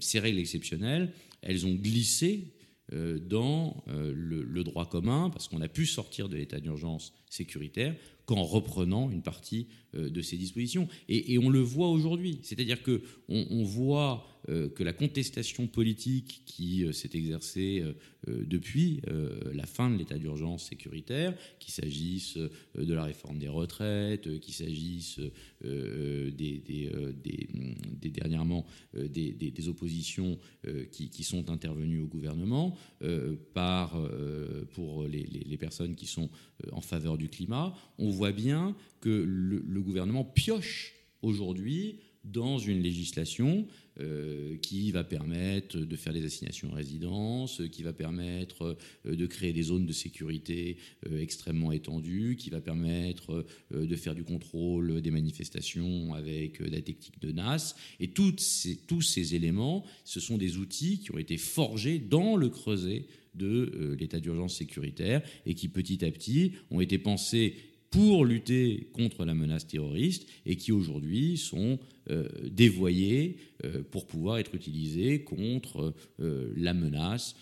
ces règles exceptionnelles, elles ont glissé dans le, droit commun, parce qu'on a pu sortir de l'état d'urgence sécuritaire qu'en reprenant une partie euh, de ces dispositions. Et, on le voit aujourd'hui, c'est-à-dire que on, voit euh, que la contestation politique qui euh, s'est exercée depuis la fin de l'état d'urgence sécuritaire, qu'il s'agisse de la réforme des retraites, qu'il s'agisse des, des, dernièrement des, oppositions qui, sont intervenues au gouvernement par, pour les, les, personnes qui sont en faveur du climat, on voit bien que le, gouvernement pioche aujourd'hui dans une législation euh, qui va permettre de faire des assignations en résidence, qui va permettre euh, de créer des zones de sécurité euh, extrêmement étendues, qui va permettre de faire du contrôle des manifestations avec la technique de NAS. Et tous ces éléments, ce sont des outils qui ont été forgés dans le creuset de l'état d'urgence sécuritaire et qui petit à petit ont été pensés pour lutter contre la menace terroriste et qui aujourd'hui sont euh, dévoyés euh, pour pouvoir être utilisés contre euh, la menace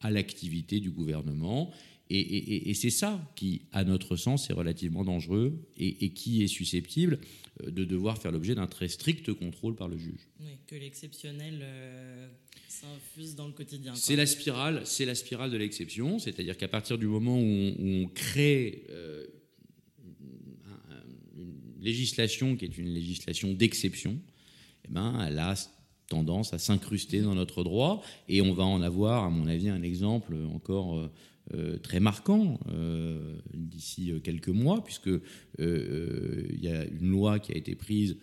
à l'activité du gouvernement. Et, c'est ça qui, à notre sens, est relativement dangereux et, qui est susceptible euh, de devoir faire l'objet d'un très strict contrôle par le juge. Oui, que l'exceptionnel euh, s'infuse dans le quotidien. C'est la spirale, c'est la spirale de l'exception, c'est-à-dire qu'à partir du moment où on, crée euh, une législation qui est une législation d'exception, eh ben, elle a tendance à s'incruster dans notre droit et on va en avoir, à mon avis, un exemple encore euh, très marquant euh, d'ici euh, quelques mois, puisque il y a une loi qui a été prise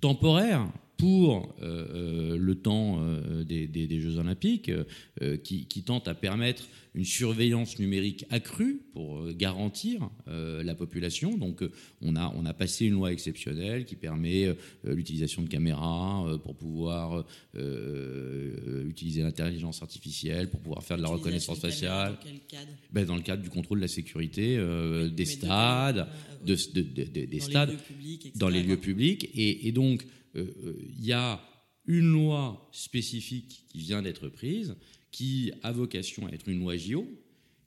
temporaire pour le temps des, Jeux Olympiques, qui, qui, tente à permettre une surveillance numérique accrue pour euh, garantir euh, la population. Donc, euh, on a, on a passé une loi exceptionnelle qui permet l'utilisation de caméras pour pouvoir utiliser l'intelligence artificielle, pour pouvoir faire de la reconnaissance faciale. Dans, quel cadre? Ben, dans le cadre du contrôle de la sécurité des stades, de, des dans stades, les lieux publics, dans les lieux publics. Et, et donc, il y a une loi spécifique qui vient d'être prise qui a vocation à être une loi JO,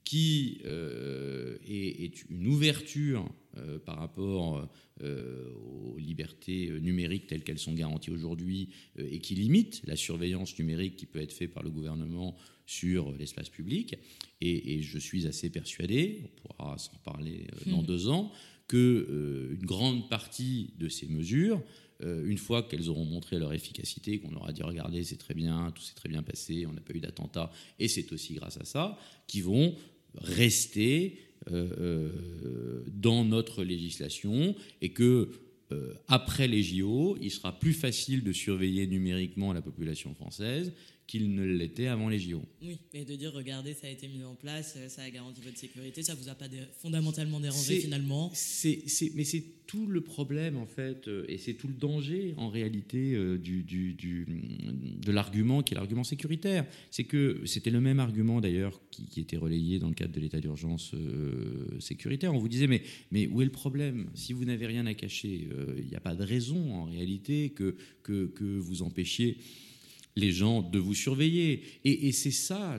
qui euh, est, une ouverture euh, par rapport euh, aux libertés numériques telles qu'elles sont garanties aujourd'hui et qui limite la surveillance numérique qui peut être faite par le gouvernement sur l'espace public. Et, je suis assez persuadé, on pourra s'en reparler dans mmh. deux ans, qu'une grande partie de ces mesures euh, une fois qu'elles auront montré leur efficacité, qu'on aura dit regardez, c'est très bien, tout s'est très bien passé, on n'a pas eu d'attentat, et c'est aussi grâce à ça, qui vont rester euh, euh, dans notre législation et que après les JO, il sera plus facile de surveiller numériquement la population française qu'il ne l'était avant les JO. Oui, et de dire, regardez, ça a été mis en place, euh, ça a garanti votre sécurité, ça vous a pas fondamentalement dérangé finalement. Mais c'est tout le problème en fait, euh, et c'est tout le danger en réalité euh, du, du, du, de l'argument qui est l'argument sécuritaire. C'est que c'était le même argument d'ailleurs qui, qui, était relayé dans le cadre de l'état d'urgence sécuritaire. On vous disait, mais, mais où est le problème? Si vous n'avez rien à cacher, il n'y a pas de raison en réalité que, que, que vous empêchiez les gens de vous surveiller. Et, c'est ça,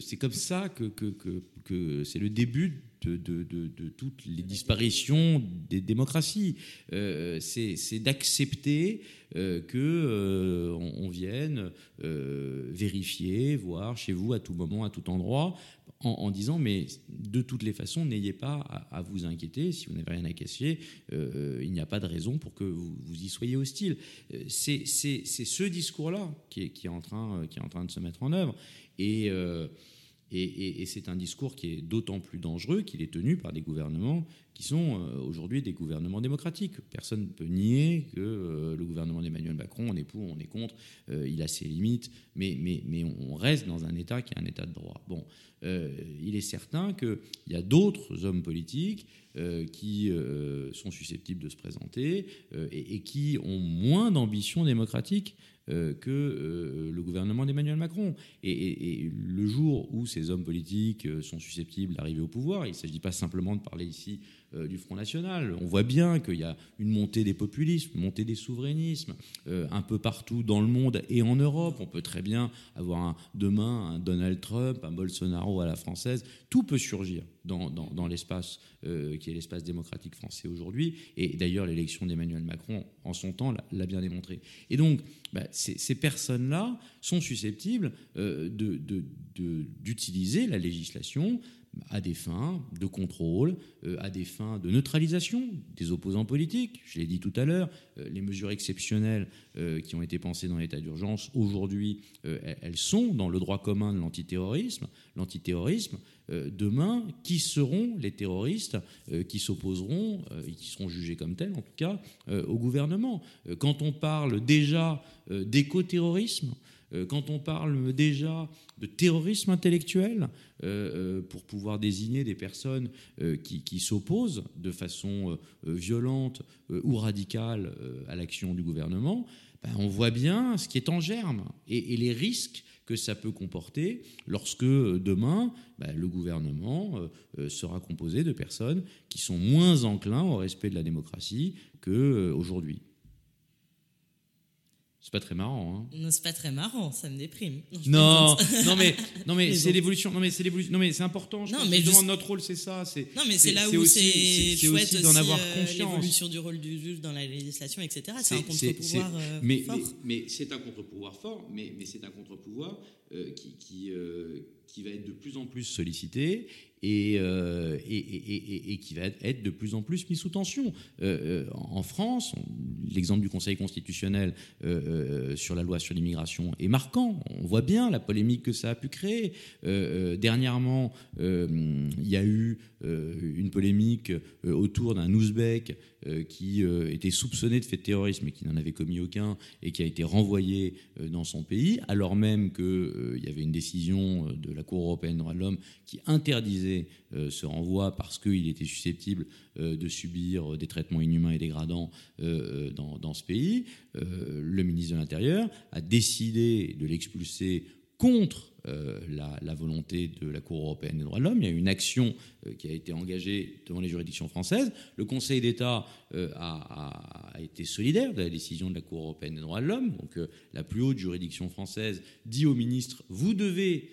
c'est comme ça que, c'est le début de, toutes les disparitions des démocraties. Euh, c'est d'accepter euh, euh, vienne vérifier, voir chez vous à tout moment, à tout endroit, en, disant mais de toutes les façons, n'ayez pas à, vous inquiéter, si vous n'avez rien à cacher, euh, il n'y a pas de raison pour que vous, y soyez hostile. Euh, c'est ce discours-là qui est, en train, qui est en train de se mettre en œuvre. Et, euh, et, c'est un discours qui est d'autant plus dangereux qu'il est tenu par des gouvernements qui sont euh, aujourd'hui des gouvernements démocratiques. Personne ne peut nier que euh, le gouvernement d'Emmanuel Macron, on est pour, on est contre, euh, il a ses limites, mais, on reste dans un État qui est un État de droit. Bon, il est certain qu'il y a d'autres hommes politiques qui sont susceptibles de se présenter et, et, qui ont moins d'ambition démocratique euh, que euh, le gouvernement d'Emmanuel Macron. Et, le jour où ces hommes politiques euh, sont susceptibles d'arriver au pouvoir, il ne s'agit pas simplement de parler ici du Front National. On voit bien qu'il y a une montée des populismes, une montée des souverainismes un peu partout dans le monde et en Europe. On peut très bien avoir demain un Donald Trump, un Bolsonaro à la française. Tout peut surgir dans, dans, l'espace qui est l'espace démocratique français aujourd'hui. Et d'ailleurs, l'élection d'Emmanuel Macron, en son temps, l'a bien démontré. Et donc, bah, ces, personnes-là sont susceptibles euh, d'utiliser la législation à des fins de contrôle, euh, à des fins de neutralisation des opposants politiques. Je l'ai dit tout à l'heure, euh, les mesures exceptionnelles qui ont été pensées dans l'état d'urgence, aujourd'hui, elles sont dans le droit commun de l'antiterrorisme. L'antiterrorisme, demain, qui seront les terroristes qui s'opposeront, et qui seront jugés comme tels en tout cas, au gouvernement? Quand on parle déjà euh, d'éco-terrorisme, euh, quand on parle déjà de terrorisme intellectuel, euh, pour pouvoir désigner des personnes qui, s'opposent de façon violente ou radicale à l'action du gouvernement, ben, on voit bien ce qui est en germe et, les risques que ça peut comporter lorsque demain, ben, le gouvernement sera composé de personnes qui sont moins enclins au respect de la démocratie qu'aujourd'hui. C'est pas très marrant. Hein. Non, c'est pas très marrant, ça me déprime. Non, (laughs) non, mais non mais (laughs) c'est l'évolution. Non mais c'est l'évolution. Non mais c'est important. Je non, pense mais justement, notre rôle c'est ça. C'est non mais c'est là où c'est chouette d'en avoir euh, conscience. L'évolution du rôle du juge dans la législation, etc. C'est un contre-pouvoir euh, mais, fort. Mais, c'est un contre-pouvoir fort, mais, mais c'est un contre-pouvoir qui, qui, qui va être de plus en plus sollicité euh, et, et, qui va être de plus en plus mis sous tension. Euh, euh, en France, l'exemple du Conseil constitutionnel sur la loi sur l'immigration est marquant. On voit bien la polémique que ça a pu créer. dernièrement, il y a eu une polémique autour d'un Ouzbek qui était soupçonné de fait de terrorisme et qui n'en avait commis aucun et qui a été renvoyé dans son pays, alors même qu'il y avait une décision de la Cour européenne des droits de l'homme qui interdisait euh, ce renvoi parce qu'il était susceptible euh, de subir des traitements inhumains et dégradants euh, dans, ce pays, le ministre de l'Intérieur a décidé de l'expulser contre la, volonté de la Cour européenne des droits de l'homme. Il y a une action qui a été engagée devant les juridictions françaises. Le Conseil d'État a, a, été solidaire de la décision de la Cour européenne des droits de l'homme. Donc la plus haute juridiction française dit au ministre, vous devez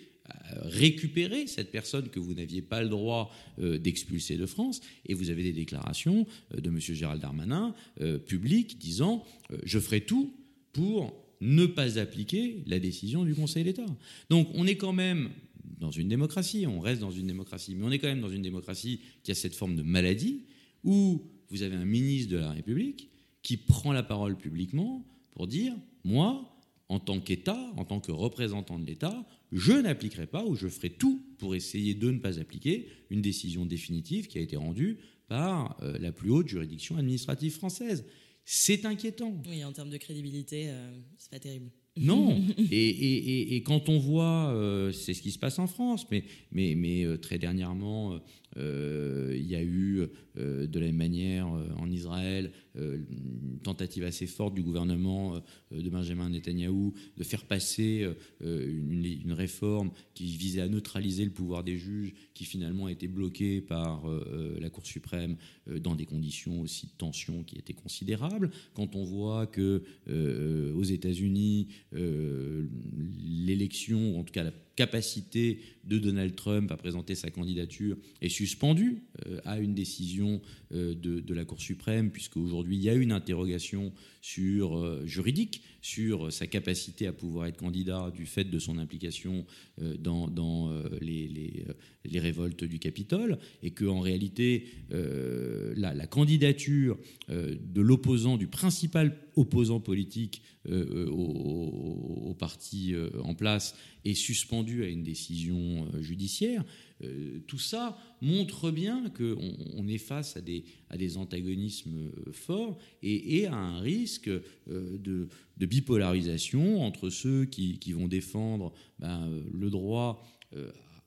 récupérer cette personne que vous n'aviez pas le droit euh, d'expulser de France. Et vous avez des déclarations euh, de M. Gérald Darmanin, euh, publiques, disant Je ferai tout pour ne pas appliquer la décision du Conseil d'État. Donc on est quand même dans une démocratie, on reste dans une démocratie, mais on est quand même dans une démocratie qui a cette forme de maladie où vous avez un ministre de la République qui prend la parole publiquement pour dire Moi, en tant qu'État, en tant que représentant de l'État, je n'appliquerai pas ou je ferai tout pour essayer de ne pas appliquer une décision définitive qui a été rendue par euh, la plus haute juridiction administrative française. C'est inquiétant. Oui, en termes de crédibilité, euh, c'est pas terrible. Non, (laughs) et, quand on voit, euh, c'est ce qui se passe en France, mais, mais, mais très dernièrement, il y a eu de la même manière en Israël une tentative assez forte du gouvernement de Benjamin Netanyahou de faire passer une, réforme qui visait à neutraliser le pouvoir des juges, qui finalement a été bloquée par la Cour suprême dans des conditions aussi de tension qui étaient considérables. Quand on voit que aux États-Unis, l'élection, ou en tout cas la capacité de Donald Trump à présenter sa candidature est suspendue euh, à une décision euh, de, la Cour suprême, puisque aujourd'hui il y a une interrogation sur, euh, juridique sur sa capacité à pouvoir être candidat du fait de son implication dans, les, les, révoltes du Capitole, et qu'en réalité la, candidature de l'opposant, du principal opposant politique au, parti en place est suspendue à une décision euh, judiciaire, euh, tout ça montre bien qu'on on est face à des, antagonismes euh, forts et, à un risque de, bipolarisation entre ceux qui, vont défendre ben, le droit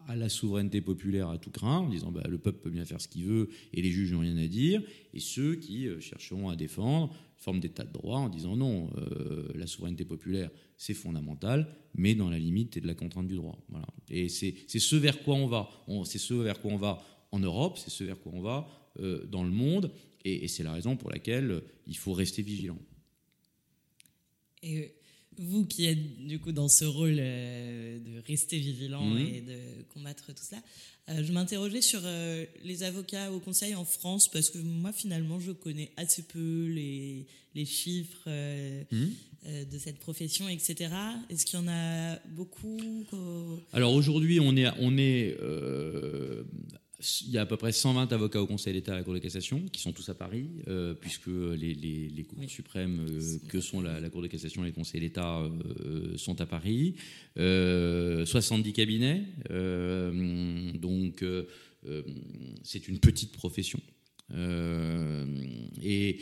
à la souveraineté populaire à tout craint, en disant bah, le peuple peut bien faire ce qu'il veut et les juges n'ont rien à dire, et ceux qui chercheront à défendre forme d'état de droit en disant non, la souveraineté populaire c'est fondamental, mais dans la limite et de la contrainte du droit. Voilà. Et c'est ce vers quoi on va. C'est ce vers quoi on va en Europe, c'est ce vers quoi on va euh, dans le monde, et, c'est la raison pour laquelle euh, il faut rester vigilant. Euh, vous qui êtes du coup dans ce rôle de rester vigilant mhm. et de combattre tout cela, je m'interrogeais sur les avocats au conseil en France parce que moi finalement je connais assez peu les, les chiffres. Mhm. Euh, de cette profession, etc. Est-ce qu'il y en a beaucoup Alors aujourd'hui, on est, on est euh, il y a à peu près 120 avocats au Conseil d'État à la Cour de cassation, qui sont tous à Paris, euh, puisque les, les, cours suprêmes que sont la, Cour de cassation et le Conseil d'État sont à Paris. 70 cabinets, donc c'est une petite profession. et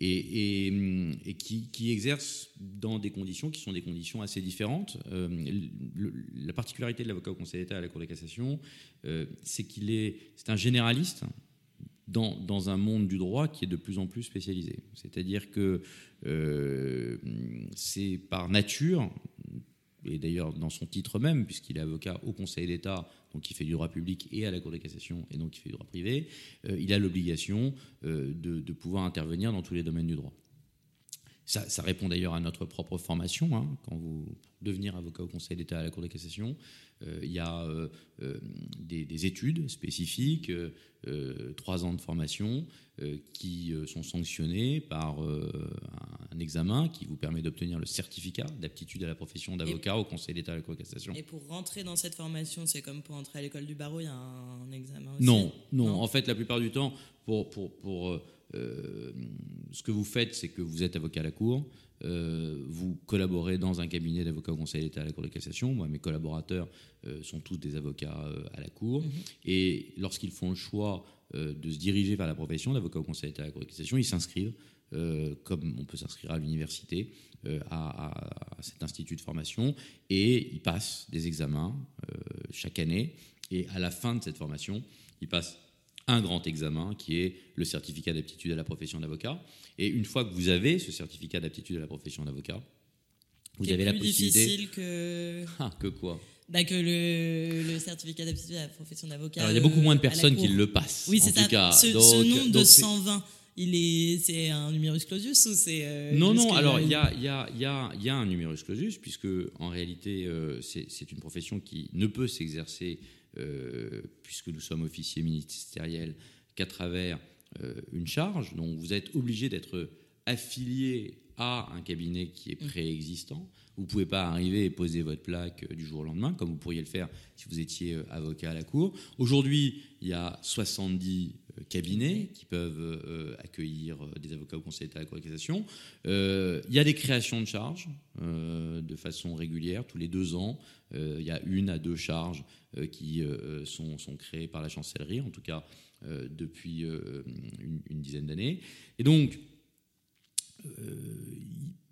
et, qui, qui, exerce dans des conditions qui sont des conditions assez différentes. Euh, la particularité de l'avocat au Conseil d'État à la Cour de cassation, euh, c'est qu'il est, c'est un généraliste dans, dans, un monde du droit qui est de plus en plus spécialisé. C'est-à-dire que euh, c'est par nature, et d'ailleurs dans son titre même, puisqu'il est avocat au Conseil d'État donc il fait du droit public et à la Cour de cassation, et donc il fait du droit privé, euh, il a l'obligation euh, de, pouvoir intervenir dans tous les domaines du droit. Ça, ça répond d'ailleurs à notre propre formation. hein. Quand vous devenir avocat au Conseil d'État à la Cour de cassation, euh, il y a euh, euh, des, des études spécifiques, euh, trois ans de formation qui sont sanctionnés par un, examen qui vous permet d'obtenir le certificat d'aptitude à la profession d'avocat au Conseil d'État à la Cour de cassation. Et pour rentrer dans cette formation, c'est comme pour entrer à l'école du barreau, il y a un examen aussi? Non, non, En fait, la plupart du temps, pour, pour, pour euh, ce que vous faites, c'est que vous êtes avocat à la Cour, euh, vous collaborez dans un cabinet d'avocats au Conseil d'État à la Cour de cassation. Moi, mes collaborateurs euh, sont tous des avocats à la Cour. Et lorsqu'ils font le choix de se diriger vers la profession d'avocat au Conseil d'État à la Cour de cassation, ils s'inscrivent, comme on peut s'inscrire à l'université, à, à- à cet institut de formation, et ils passent des examens chaque année. Et à la fin de cette formation, ils passent un grand examen qui est le certificat d'aptitude à la profession d'avocat. Et une fois que vous avez ce certificat d'aptitude à la profession d'avocat, vous avez la plus possibilité. difficile que, (laughs) Ah, que quoi? Bah, que le, le certificat d'aptitude à la profession d'avocat. Alors, il y a beaucoup euh, moins de personnes qui le passent. Oui, c'est ça. cas. ce, nombre de donc c'est- 120, il est, c'est un numerus clausus ou c'est. euh, Non, non, alors il y a, y, a, y, a, y a un numerus clausus, puisque en réalité, euh, c'est c'est une profession qui ne peut s'exercer, puisque nous sommes officiers ministériels, qu'à travers euh, une charge. Donc vous êtes obligé d'être affilié à un cabinet qui est préexistant. Vous ne pouvez pas arriver et poser votre plaque euh, du jour au lendemain, comme vous pourriez le faire si vous étiez euh, avocat à la Cour. Aujourd'hui, il y a 70 euh, cabinets qui peuvent euh, accueillir euh, des avocats au Conseil d'État à la Cour de cassation. Euh, il y a des créations de charges de façon régulière, tous les deux ans. Il y a une à deux charges qui sont, sont créées par la chancellerie, en tout cas depuis une, dizaine d'années. Et donc,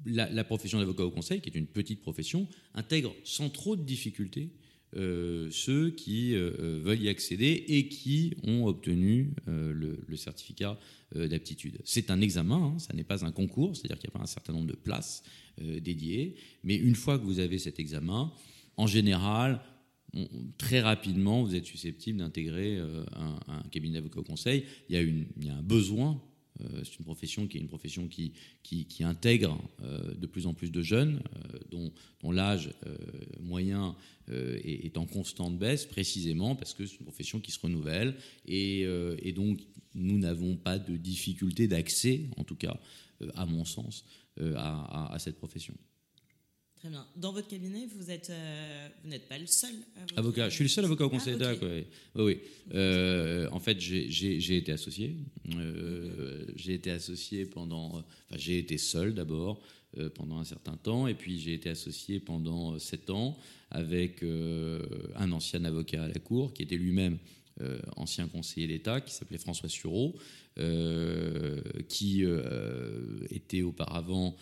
la profession d'avocat au conseil, qui est une petite profession, intègre sans trop de difficultés euh, ceux qui euh, veulent y accéder et qui ont obtenu euh, le, certificat euh, d'aptitude. C'est un examen, hein, ça n'est pas un concours, c'est-à-dire qu'il n'y a pas un certain nombre de places euh, dédiées, mais une fois que vous avez cet examen, en général, très rapidement, vous êtes susceptible d'intégrer euh, un, cabinet d'avocat au conseil. Il y a un besoin. Euh, c'est une profession qui est une profession qui, intègre euh, de plus en plus de jeunes, euh, dont, l'âge moyen est, en constante baisse, précisément parce que c'est une profession qui se renouvelle. Et, donc, nous n'avons pas de difficulté d'accès, en tout cas, à mon sens, à cette profession. Très bien. Dans votre cabinet, vous êtes, euh, vous n'êtes pas le seul avocat. Avocat, je suis le seul avocat au Conseil Ah, d'État. Oui, oui. Euh, en fait, j'ai- été associé. Euh, j'ai été associé pendant. Enfin, j'ai été seul d'abord pendant un certain temps, et puis j'ai été associé pendant sept ans avec un ancien avocat à la Cour qui était lui-même euh, ancien conseiller d'État, qui s'appelait François Sureau, euh, qui euh, était auparavant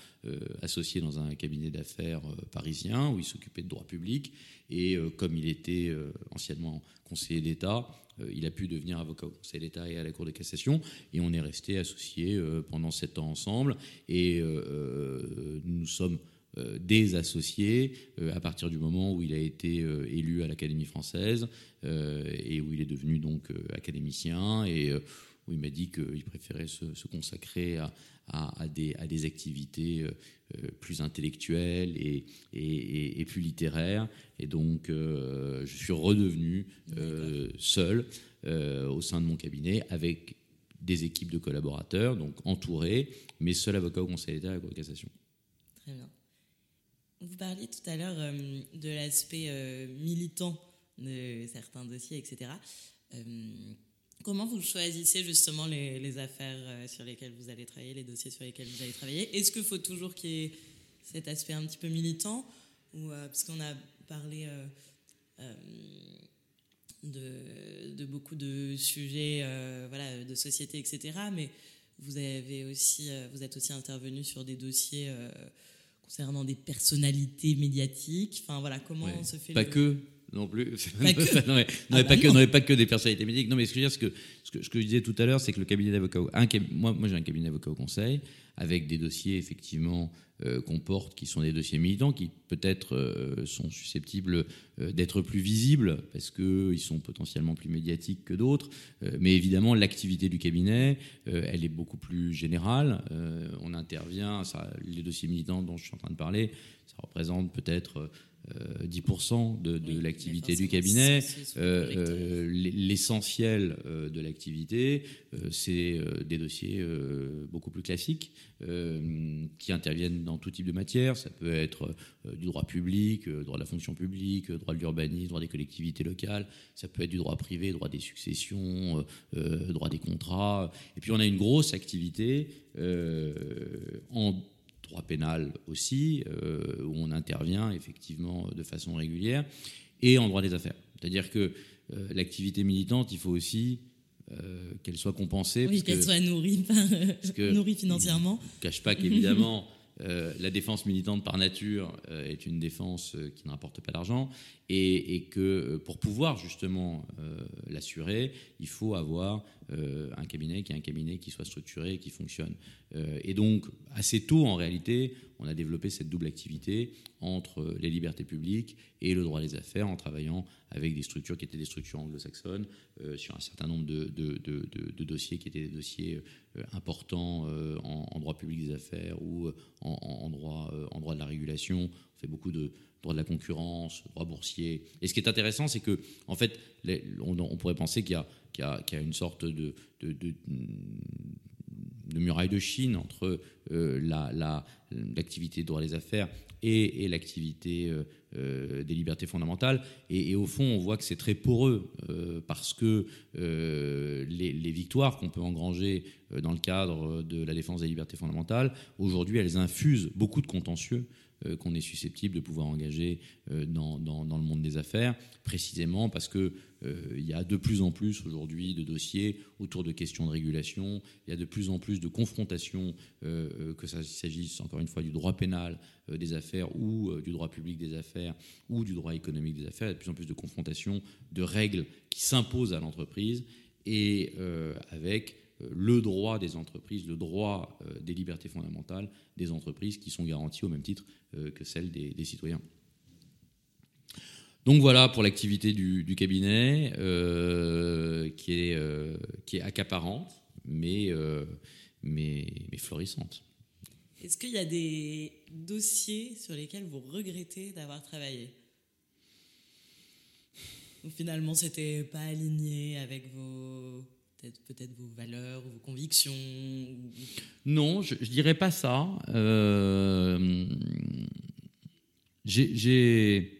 associé dans un cabinet d'affaires parisien où il s'occupait de droit public. Et comme il était anciennement conseiller d'État, il a pu devenir avocat au Conseil d'État et à la Cour de cassation. Et on est resté associés pendant sept ans ensemble. Et nous sommes des associés euh, à partir du moment où il a été euh, élu à l'Académie française euh, et où il est devenu donc euh, académicien et euh, où il m'a dit qu'il préférait se, consacrer à, des, activités euh, euh, plus intellectuelles et, plus littéraires. Et donc, euh, je suis redevenu euh, seul euh, au sein de mon cabinet avec des équipes de collaborateurs, donc entouré, mais seul avocat au Conseil d'État à la Cour de cassation. Très bien. Vous parliez tout à l'heure euh, de l'aspect euh, militant de certains dossiers, etc. Euh, comment vous choisissez justement les, affaires sur lesquelles vous allez travailler, les dossiers sur lesquels vous allez travailler? Est-ce qu'il faut toujours qu'il y ait cet aspect un petit peu militant? Ou Parce qu'on a parlé de, beaucoup de sujets voilà, de société, etc. Mais vous, avez aussi, vous êtes aussi intervenu sur des dossiers concernant des personnalités médiatiques. Enfin voilà, comment Ouais. se fait Pas le- que, non plus. Pas (laughs) que. non, mais, Ah bah pas, que, non. non, mais pas que des personnalités médiques. Non, mais ce que je veux dire, ce que, ce que, ce que je disais tout à l'heure, c'est que le cabinet d'avocats, moi j'ai un cabinet d'avocats au conseil, avec des dossiers effectivement euh, qu'on porte, qui sont des dossiers militants, qui peut-être euh, sont susceptibles euh, d'être plus visibles, parce qu'ils sont potentiellement plus médiatiques que d'autres. Mais évidemment, l'activité du cabinet, elle est beaucoup plus générale. On intervient, ça, les dossiers militants dont je suis en train de parler, ça représente peut-être 10% de, de Oui, l'activité mais du cabinet. Euh, euh, L'essentiel euh, de l'activité, euh, c'est euh, des dossiers euh, beaucoup plus classiques euh, qui interviennent dans tout type de matière. Ça peut être euh, du droit public, euh, droit de la fonction publique, euh, droit de l'urbanisme, droit des collectivités locales. Ça peut être du droit privé, droit des successions, euh, euh, droit des contrats. Et puis on a une grosse activité euh, en droit pénal aussi, euh, où on intervient effectivement de façon régulière, et en droit des affaires. C'est-à-dire que euh, l'activité militante, il faut aussi euh, qu'elle soit compensée. Oui, qu'elle que- soit nourrie, par, (laughs) nourrie financièrement. je ne cache pas qu'évidemment, (laughs) euh, la défense militante par nature euh, est une défense euh, qui ne rapporte pas d'argent et, et que pour pouvoir justement l'assurer, il faut avoir un cabinet qui est un cabinet qui soit structuré et qui fonctionne. Et donc, assez tôt en réalité, on a développé cette double activité entre les libertés publiques et le droit des affaires en travaillant avec des structures qui étaient des structures anglo-saxonnes euh, sur un certain nombre de, dossiers qui étaient des dossiers euh, importants euh, en, droit public des affaires ou euh, en, droit, euh, de la régulation. On fait beaucoup de droit de la concurrence, droit boursier. Et ce qui est intéressant, c'est que, en fait, on, pourrait penser qu'il y a une sorte de, de- muraille de Chine entre euh, la- la- l'activité droit des affaires et, l'activité euh, euh, des libertés fondamentales. Et, au fond, on voit que c'est très poreux parce que les, victoires qu'on peut engranger dans le cadre de la défense des libertés fondamentales, aujourd'hui, elles infusent beaucoup de contentieux qu'on est susceptible de pouvoir engager dans, dans- le monde des affaires, précisément parce que il y a de plus en plus aujourd'hui de dossiers autour de questions de régulation, il y a de plus en plus de confrontations, euh, euh, que ça s'agisse encore une fois du droit pénal euh, des affaires ou euh, du droit public des affaires ou du droit économique des affaires, il y a de plus en plus de confrontations, de règles qui s'imposent à l'entreprise et euh, avec euh, le droit des entreprises, le droit euh, des libertés fondamentales des entreprises qui sont garanties au même titre euh, que celles des citoyens. Donc voilà pour l'activité du, du cabinet euh, qui, est, euh, qui est accaparante mais, euh, mais, mais florissante. Est-ce qu'il y a des dossiers sur lesquels vous regrettez d'avoir travaillé? Ou finalement, c'était pas aligné avec vos peut-être vos valeurs ou vos convictions ou- Non, je, je dirais pas ça. J'ai-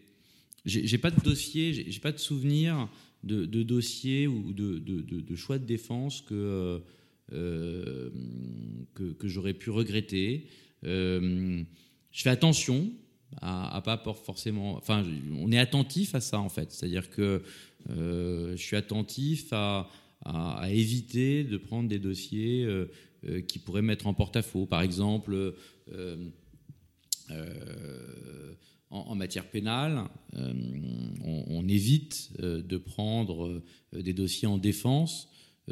j'ai pas de dossier, j'ai pas de souvenir de, de dossier ou de, choix de défense que euh, que, que j'aurais pu regretter. Euh, je fais attention à, à pas forcément. Enfin, on est attentif à ça en fait. C'est-à-dire que euh, je suis attentif à, éviter de prendre des dossiers qui pourraient mettre en porte-à-faux. Par exemple, en, matière pénale, euh, on, évite euh, de prendre euh, des dossiers en défense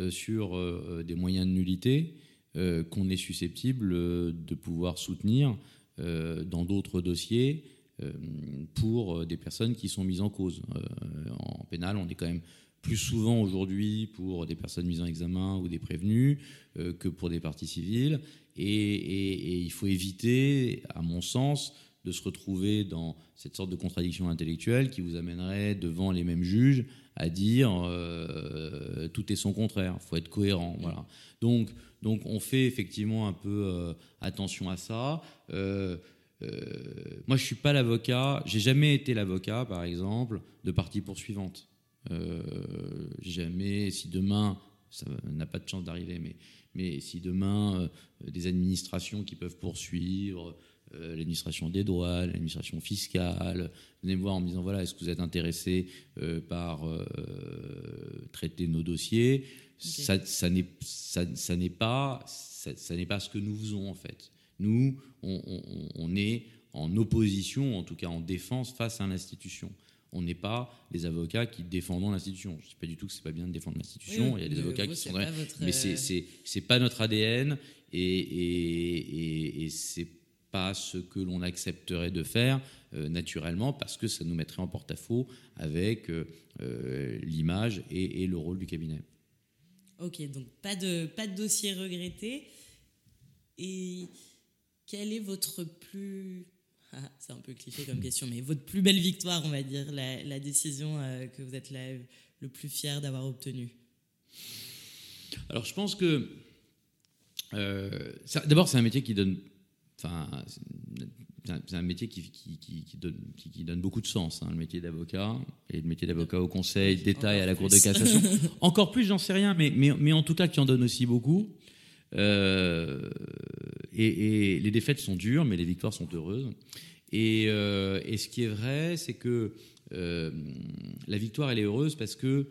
sur des moyens de nullité qu'on est susceptible de pouvoir soutenir dans d'autres dossiers pour des personnes qui sont mises en cause. En pénal, on est quand même plus souvent aujourd'hui pour des personnes mises en examen ou des prévenus que pour des parties civiles. Et il faut éviter, à mon sens, de se retrouver dans cette sorte de contradiction intellectuelle qui vous amènerait devant les mêmes juges à dire euh, tout est son contraire. Il faut être cohérent. Voilà. Donc, donc on fait effectivement un peu euh, attention à ça. Euh, moi, je suis pas l'avocat. J'ai jamais été l'avocat, par exemple, de partie poursuivante. Jamais, si demain, ça n'a pas de chance d'arriver, mais, mais si demain, des administrations qui peuvent poursuivre, euh, l'administration des douanes, l'administration fiscale, venez me voir en me disant voilà, est-ce que vous êtes intéressé euh, par euh, traiter nos dossiers? Ça, ça n'est ça, ça n'est pas ça, ça n'est pas ce que nous faisons en fait. Nous, on, on- on est en opposition, en tout cas en défense face à l'institution. On n'est pas les avocats qui défendons l'institution. Je ne dis pas du tout que c'est pas bien de défendre l'institution. Il y a des avocats qui sont mais c'est pas notre ADN et et, et, c'est pas ce que l'on accepterait de faire naturellement parce que ça nous mettrait en porte-à-faux avec l'image et, et le rôle du cabinet. Ok, donc pas de, pas de dossier regretté. Et quelle est votre plus... (laughs) Ah, c'est un peu cliché comme (laughs) question, mais votre plus belle victoire, on va dire, la, décision euh, que vous êtes le plus fier d'avoir obtenue? Alors je pense que... Euh, d'abord, c'est un métier qui donne... Enfin, c'est un, métier qui, qui, qui, donne, qui, donne, beaucoup de sens, hein, le métier d'avocat, et le métier d'avocat au Conseil d'État et à la Cour de cassation. (laughs) Encore plus, j'en sais rien, mais, mais, mais, en tout cas qui en donne aussi beaucoup. Euh, et, les défaites sont dures, mais les victoires sont heureuses. Et, euh, et ce qui est vrai, c'est que euh, la victoire, elle est heureuse parce que,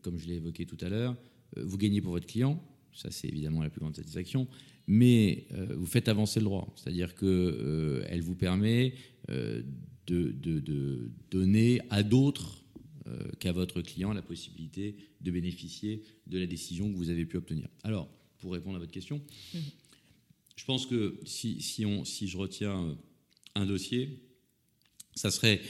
comme je l'ai évoqué tout à l'heure, vous gagnez pour votre client, ça c'est évidemment la plus grande satisfaction, mais euh, vous faites avancer le droit. C'est-à-dire qu'elle euh, vous permet euh, de, donner à d'autres qu'à votre client la possibilité de bénéficier de la décision que vous avez pu obtenir. Alors, pour répondre à votre question, je pense que si, si, on, si je retiens un dossier, ça serait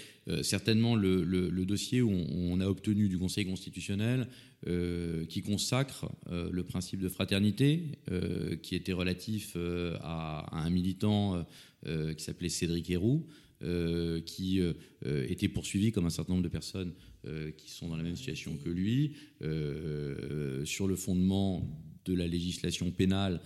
certainement le, dossier où on, a obtenu du Conseil constitutionnel euh, qui consacre euh, le principe de fraternité, euh, qui était relatif à, un militant qui s'appelait Cédric Héroux, qui était poursuivi comme un certain nombre de personnes qui sont dans la même situation que lui, sur le fondement de la législation pénale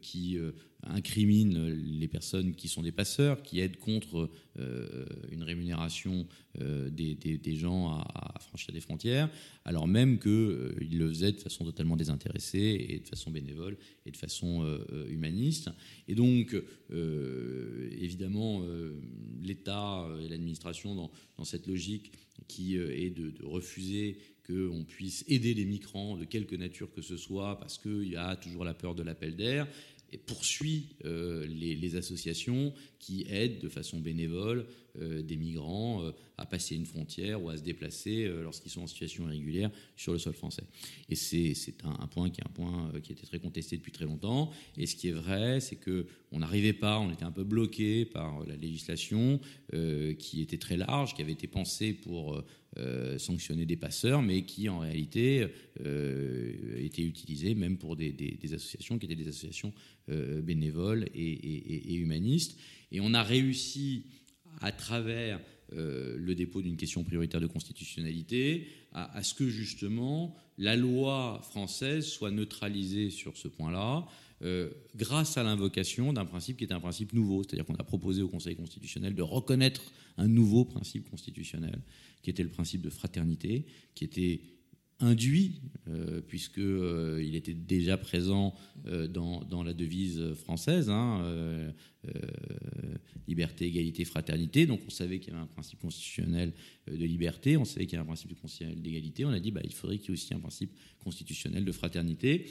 qui euh, incrimine les personnes qui sont des passeurs, qui aident contre euh, une rémunération des, gens à, franchir des frontières, alors même qu'ils le faisaient de façon totalement désintéressée et de façon bénévole et de façon humaniste. Et donc, évidemment, l'État et l'administration, dans, cette logique qui est de refuser qu'on puisse aider les migrants de quelque nature que ce soit, parce qu'il y a toujours la peur de l'appel d'air, et poursuit euh, les, associations qui aident de façon bénévole euh, des migrants euh, à passer une frontière ou à se déplacer lorsqu'ils sont en situation irrégulière sur le sol français. Et c'est un, point qui est un point qui était très contesté depuis très longtemps. Et ce qui est vrai, c'est que on n'arrivait pas, on était un peu bloqué par la législation qui était très large, qui avait été pensée pour euh, sanctionner des passeurs, mais qui en réalité euh, étaient utilisés même pour des, associations qui étaient des associations euh, bénévoles et, humanistes. Et on a réussi à travers le dépôt d'une question prioritaire de constitutionnalité à, ce que justement la loi française soit neutralisée sur ce point-là. grâce à l'invocation d'un principe qui est un principe nouveau, c'est-à-dire qu'on a proposé au Conseil constitutionnel de reconnaître un nouveau principe constitutionnel, qui était le principe de fraternité, qui était induit, euh, puisqu'il euh, était déjà présent euh, dans, la devise française, hein, liberté, égalité, fraternité. Donc on savait qu'il y avait un principe constitutionnel de liberté, on savait qu'il y avait un principe constitutionnel d'égalité. On a dit bah, il faudrait qu'il y ait aussi un principe constitutionnel de fraternité.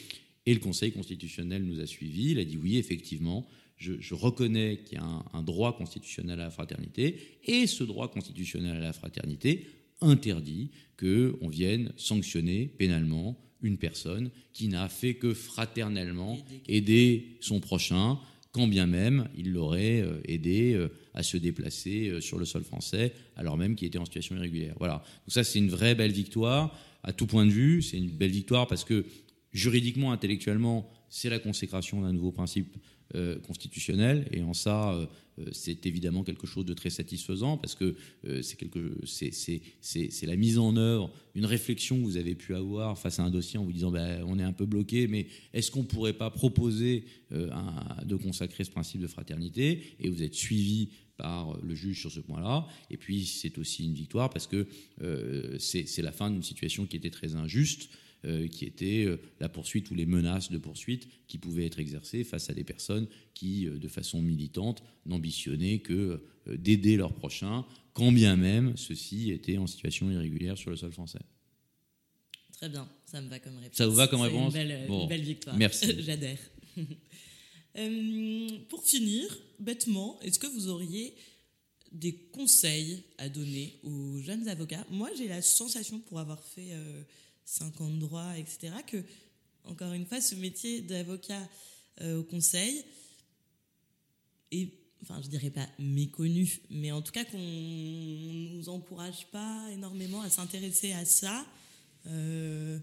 Et le Conseil constitutionnel nous a suivis. Il a dit oui, effectivement, je, reconnais qu'il y a un, droit constitutionnel à la fraternité, et ce droit constitutionnel à la fraternité interdit qu'on vienne sanctionner pénalement une personne qui n'a fait que fraternellement aider son prochain, quand bien même il l'aurait euh, aidé euh, à se déplacer euh, sur le sol français, alors même qu'il était en situation irrégulière. Voilà. Donc ça, c'est une vraie belle victoire à tout point de vue. C'est une belle victoire parce que juridiquement, intellectuellement, c'est la consécration d'un nouveau principe euh, constitutionnel. Et en ça, euh, c'est évidemment quelque chose de très satisfaisant parce que c'est la mise en œuvre, une réflexion que vous avez pu avoir face à un dossier en vous disant ben, on est un peu bloqué, mais est-ce qu'on ne pourrait pas proposer de consacrer ce principe de fraternité? Et vous êtes suivi par le juge sur ce point-là. Et puis c'est aussi une victoire parce que c'est la fin d'une situation qui était très injuste. Euh, qui était euh, la poursuite ou les menaces de poursuite qui pouvaient être exercées face à des personnes qui, euh, de façon militante, n'ambitionnaient que d'aider leurs prochains, quand bien même ceux-ci étaient en situation irrégulière sur le sol français. Très bien, ça me va comme réponse. Ça vous va comme réponse une belle, une belle victoire. Merci. (laughs) J'adhère. (laughs) pour finir, bêtement, est-ce que vous auriez des conseils à donner aux jeunes avocats? Moi, j'ai la sensation, pour avoir fait 50 euh, droits, etc., que, encore une fois, ce métier d'avocat au conseil est enfin je dirais pas méconnu, mais en tout cas qu'on nous encourage pas énormément à s'intéresser à ça. Euh.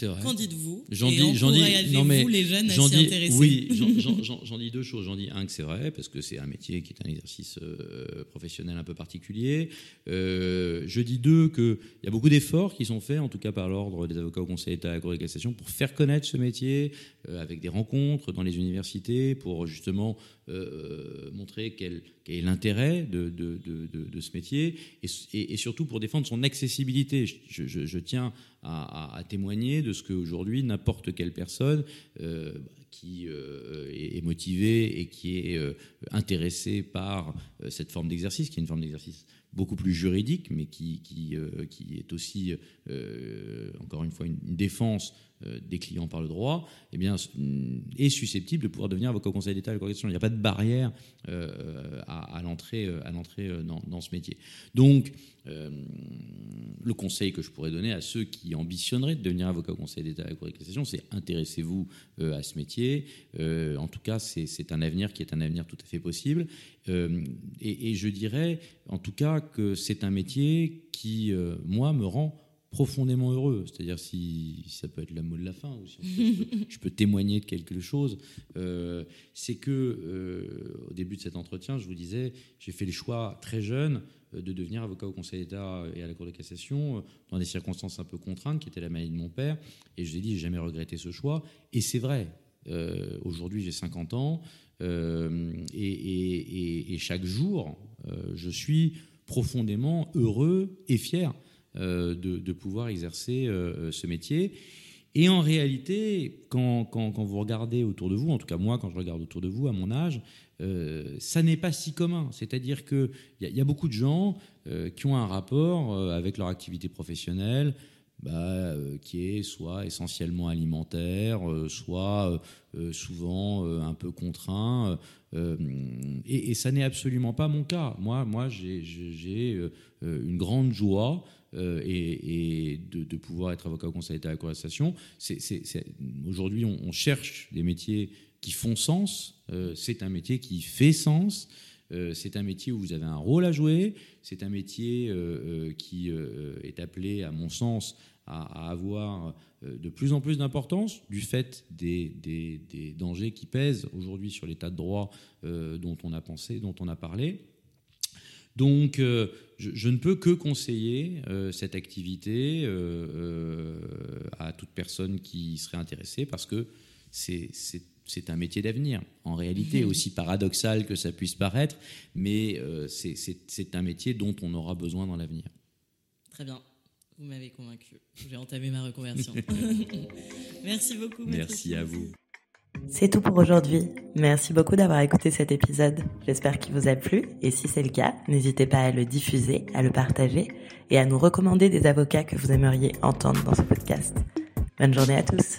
Qu'en dites-vous? J'en dis, j'en dis, non mais les jeunes intéresser oui, (laughs) j'en dis deux choses. J'en dis un que c'est vrai parce que c'est un métier qui est un exercice euh, professionnel un peu particulier. Euh, je dis deux que il y a beaucoup d'efforts qui sont faits, en tout cas par l'ordre des avocats au Conseil d'État et à la Cour de cassation, pour faire connaître ce métier euh, avec des rencontres dans les universités, pour justement montrer quel, est l'intérêt de, ce métier et, surtout pour défendre son accessibilité. Je, tiens à, témoigner de ce qu'aujourd'hui n'importe quelle personne euh, qui euh, est motivée et qui est euh, intéressée par cette forme d'exercice, qui est une forme d'exercice beaucoup plus juridique, mais qui est aussi, encore une fois, une, défense des clients par le droit, eh bien, est susceptible de pouvoir devenir avocat au Conseil d'État à la Il n'y a pas de barrière à, l'entrée à l'entrée dans, dans, ce métier. Donc, euh, le conseil que je pourrais donner à ceux qui ambitionneraient de devenir avocat au Conseil d'État à la Cour de c'est intéressez-vous euh, à ce métier. Euh, en tout cas, c'est un avenir qui est un avenir tout à fait possible. Et, je dirais, en tout cas, que c'est un métier qui, moi, me rend profondément heureux. C'est-à-dire si, ça peut être le mot de la fin, ou si je peux témoigner de quelque chose, c'est que au début de cet entretien, je vous disais, j'ai fait le choix très jeune euh, de devenir avocat au Conseil d'État et à la Cour de cassation euh, dans des circonstances un peu contraintes, qui étaient la maladie de mon père. Et je lui ai dit, j'ai jamais regretté ce choix. Et c'est vrai. Euh, aujourd'hui, j'ai 50 ans. et, chaque jour, je suis profondément heureux et fier de, pouvoir exercer ce métier. Et en réalité, quand, quand, vous regardez autour de vous, en tout cas moi, quand je regarde autour de vous, à mon âge, euh, ça n'est pas si commun. C'est-à-dire qu'il y, y, a beaucoup de gens euh, qui ont un rapport euh, avec leur activité professionnelle bah, qui est soit essentiellement alimentaire, soit souvent un peu contraint. Et, et, ça n'est absolument pas mon cas. Moi, moi j'ai une grande joie. Et, et de, pouvoir être avocat au Conseil d'État à la conversation. Aujourd'hui, on, cherche des métiers qui font sens. Euh, c'est un métier qui fait sens. Euh, c'est un métier où vous avez un rôle à jouer. C'est un métier euh, qui est appelé, à mon sens, à, avoir de plus en plus d'importance du fait des, des, dangers qui pèsent aujourd'hui sur l'état de droit dont on a pensé, dont on a parlé. Donc, je, je, ne peux que conseiller cette activité à toute personne qui serait intéressée parce que c'est un métier d'avenir, en réalité, aussi paradoxal que ça puisse paraître, mais euh, c'est un métier dont on aura besoin dans l'avenir. Très bien, vous m'avez convaincu. J'ai entamé ma reconversion. (laughs) Merci beaucoup. Merci à vous. C'est tout pour aujourd'hui. Merci beaucoup d'avoir écouté cet épisode. J'espère qu'il vous a plu et si c'est le cas, n'hésitez pas à le diffuser, à le partager et à nous recommander des avocats que vous aimeriez entendre dans ce podcast. Bonne journée à tous.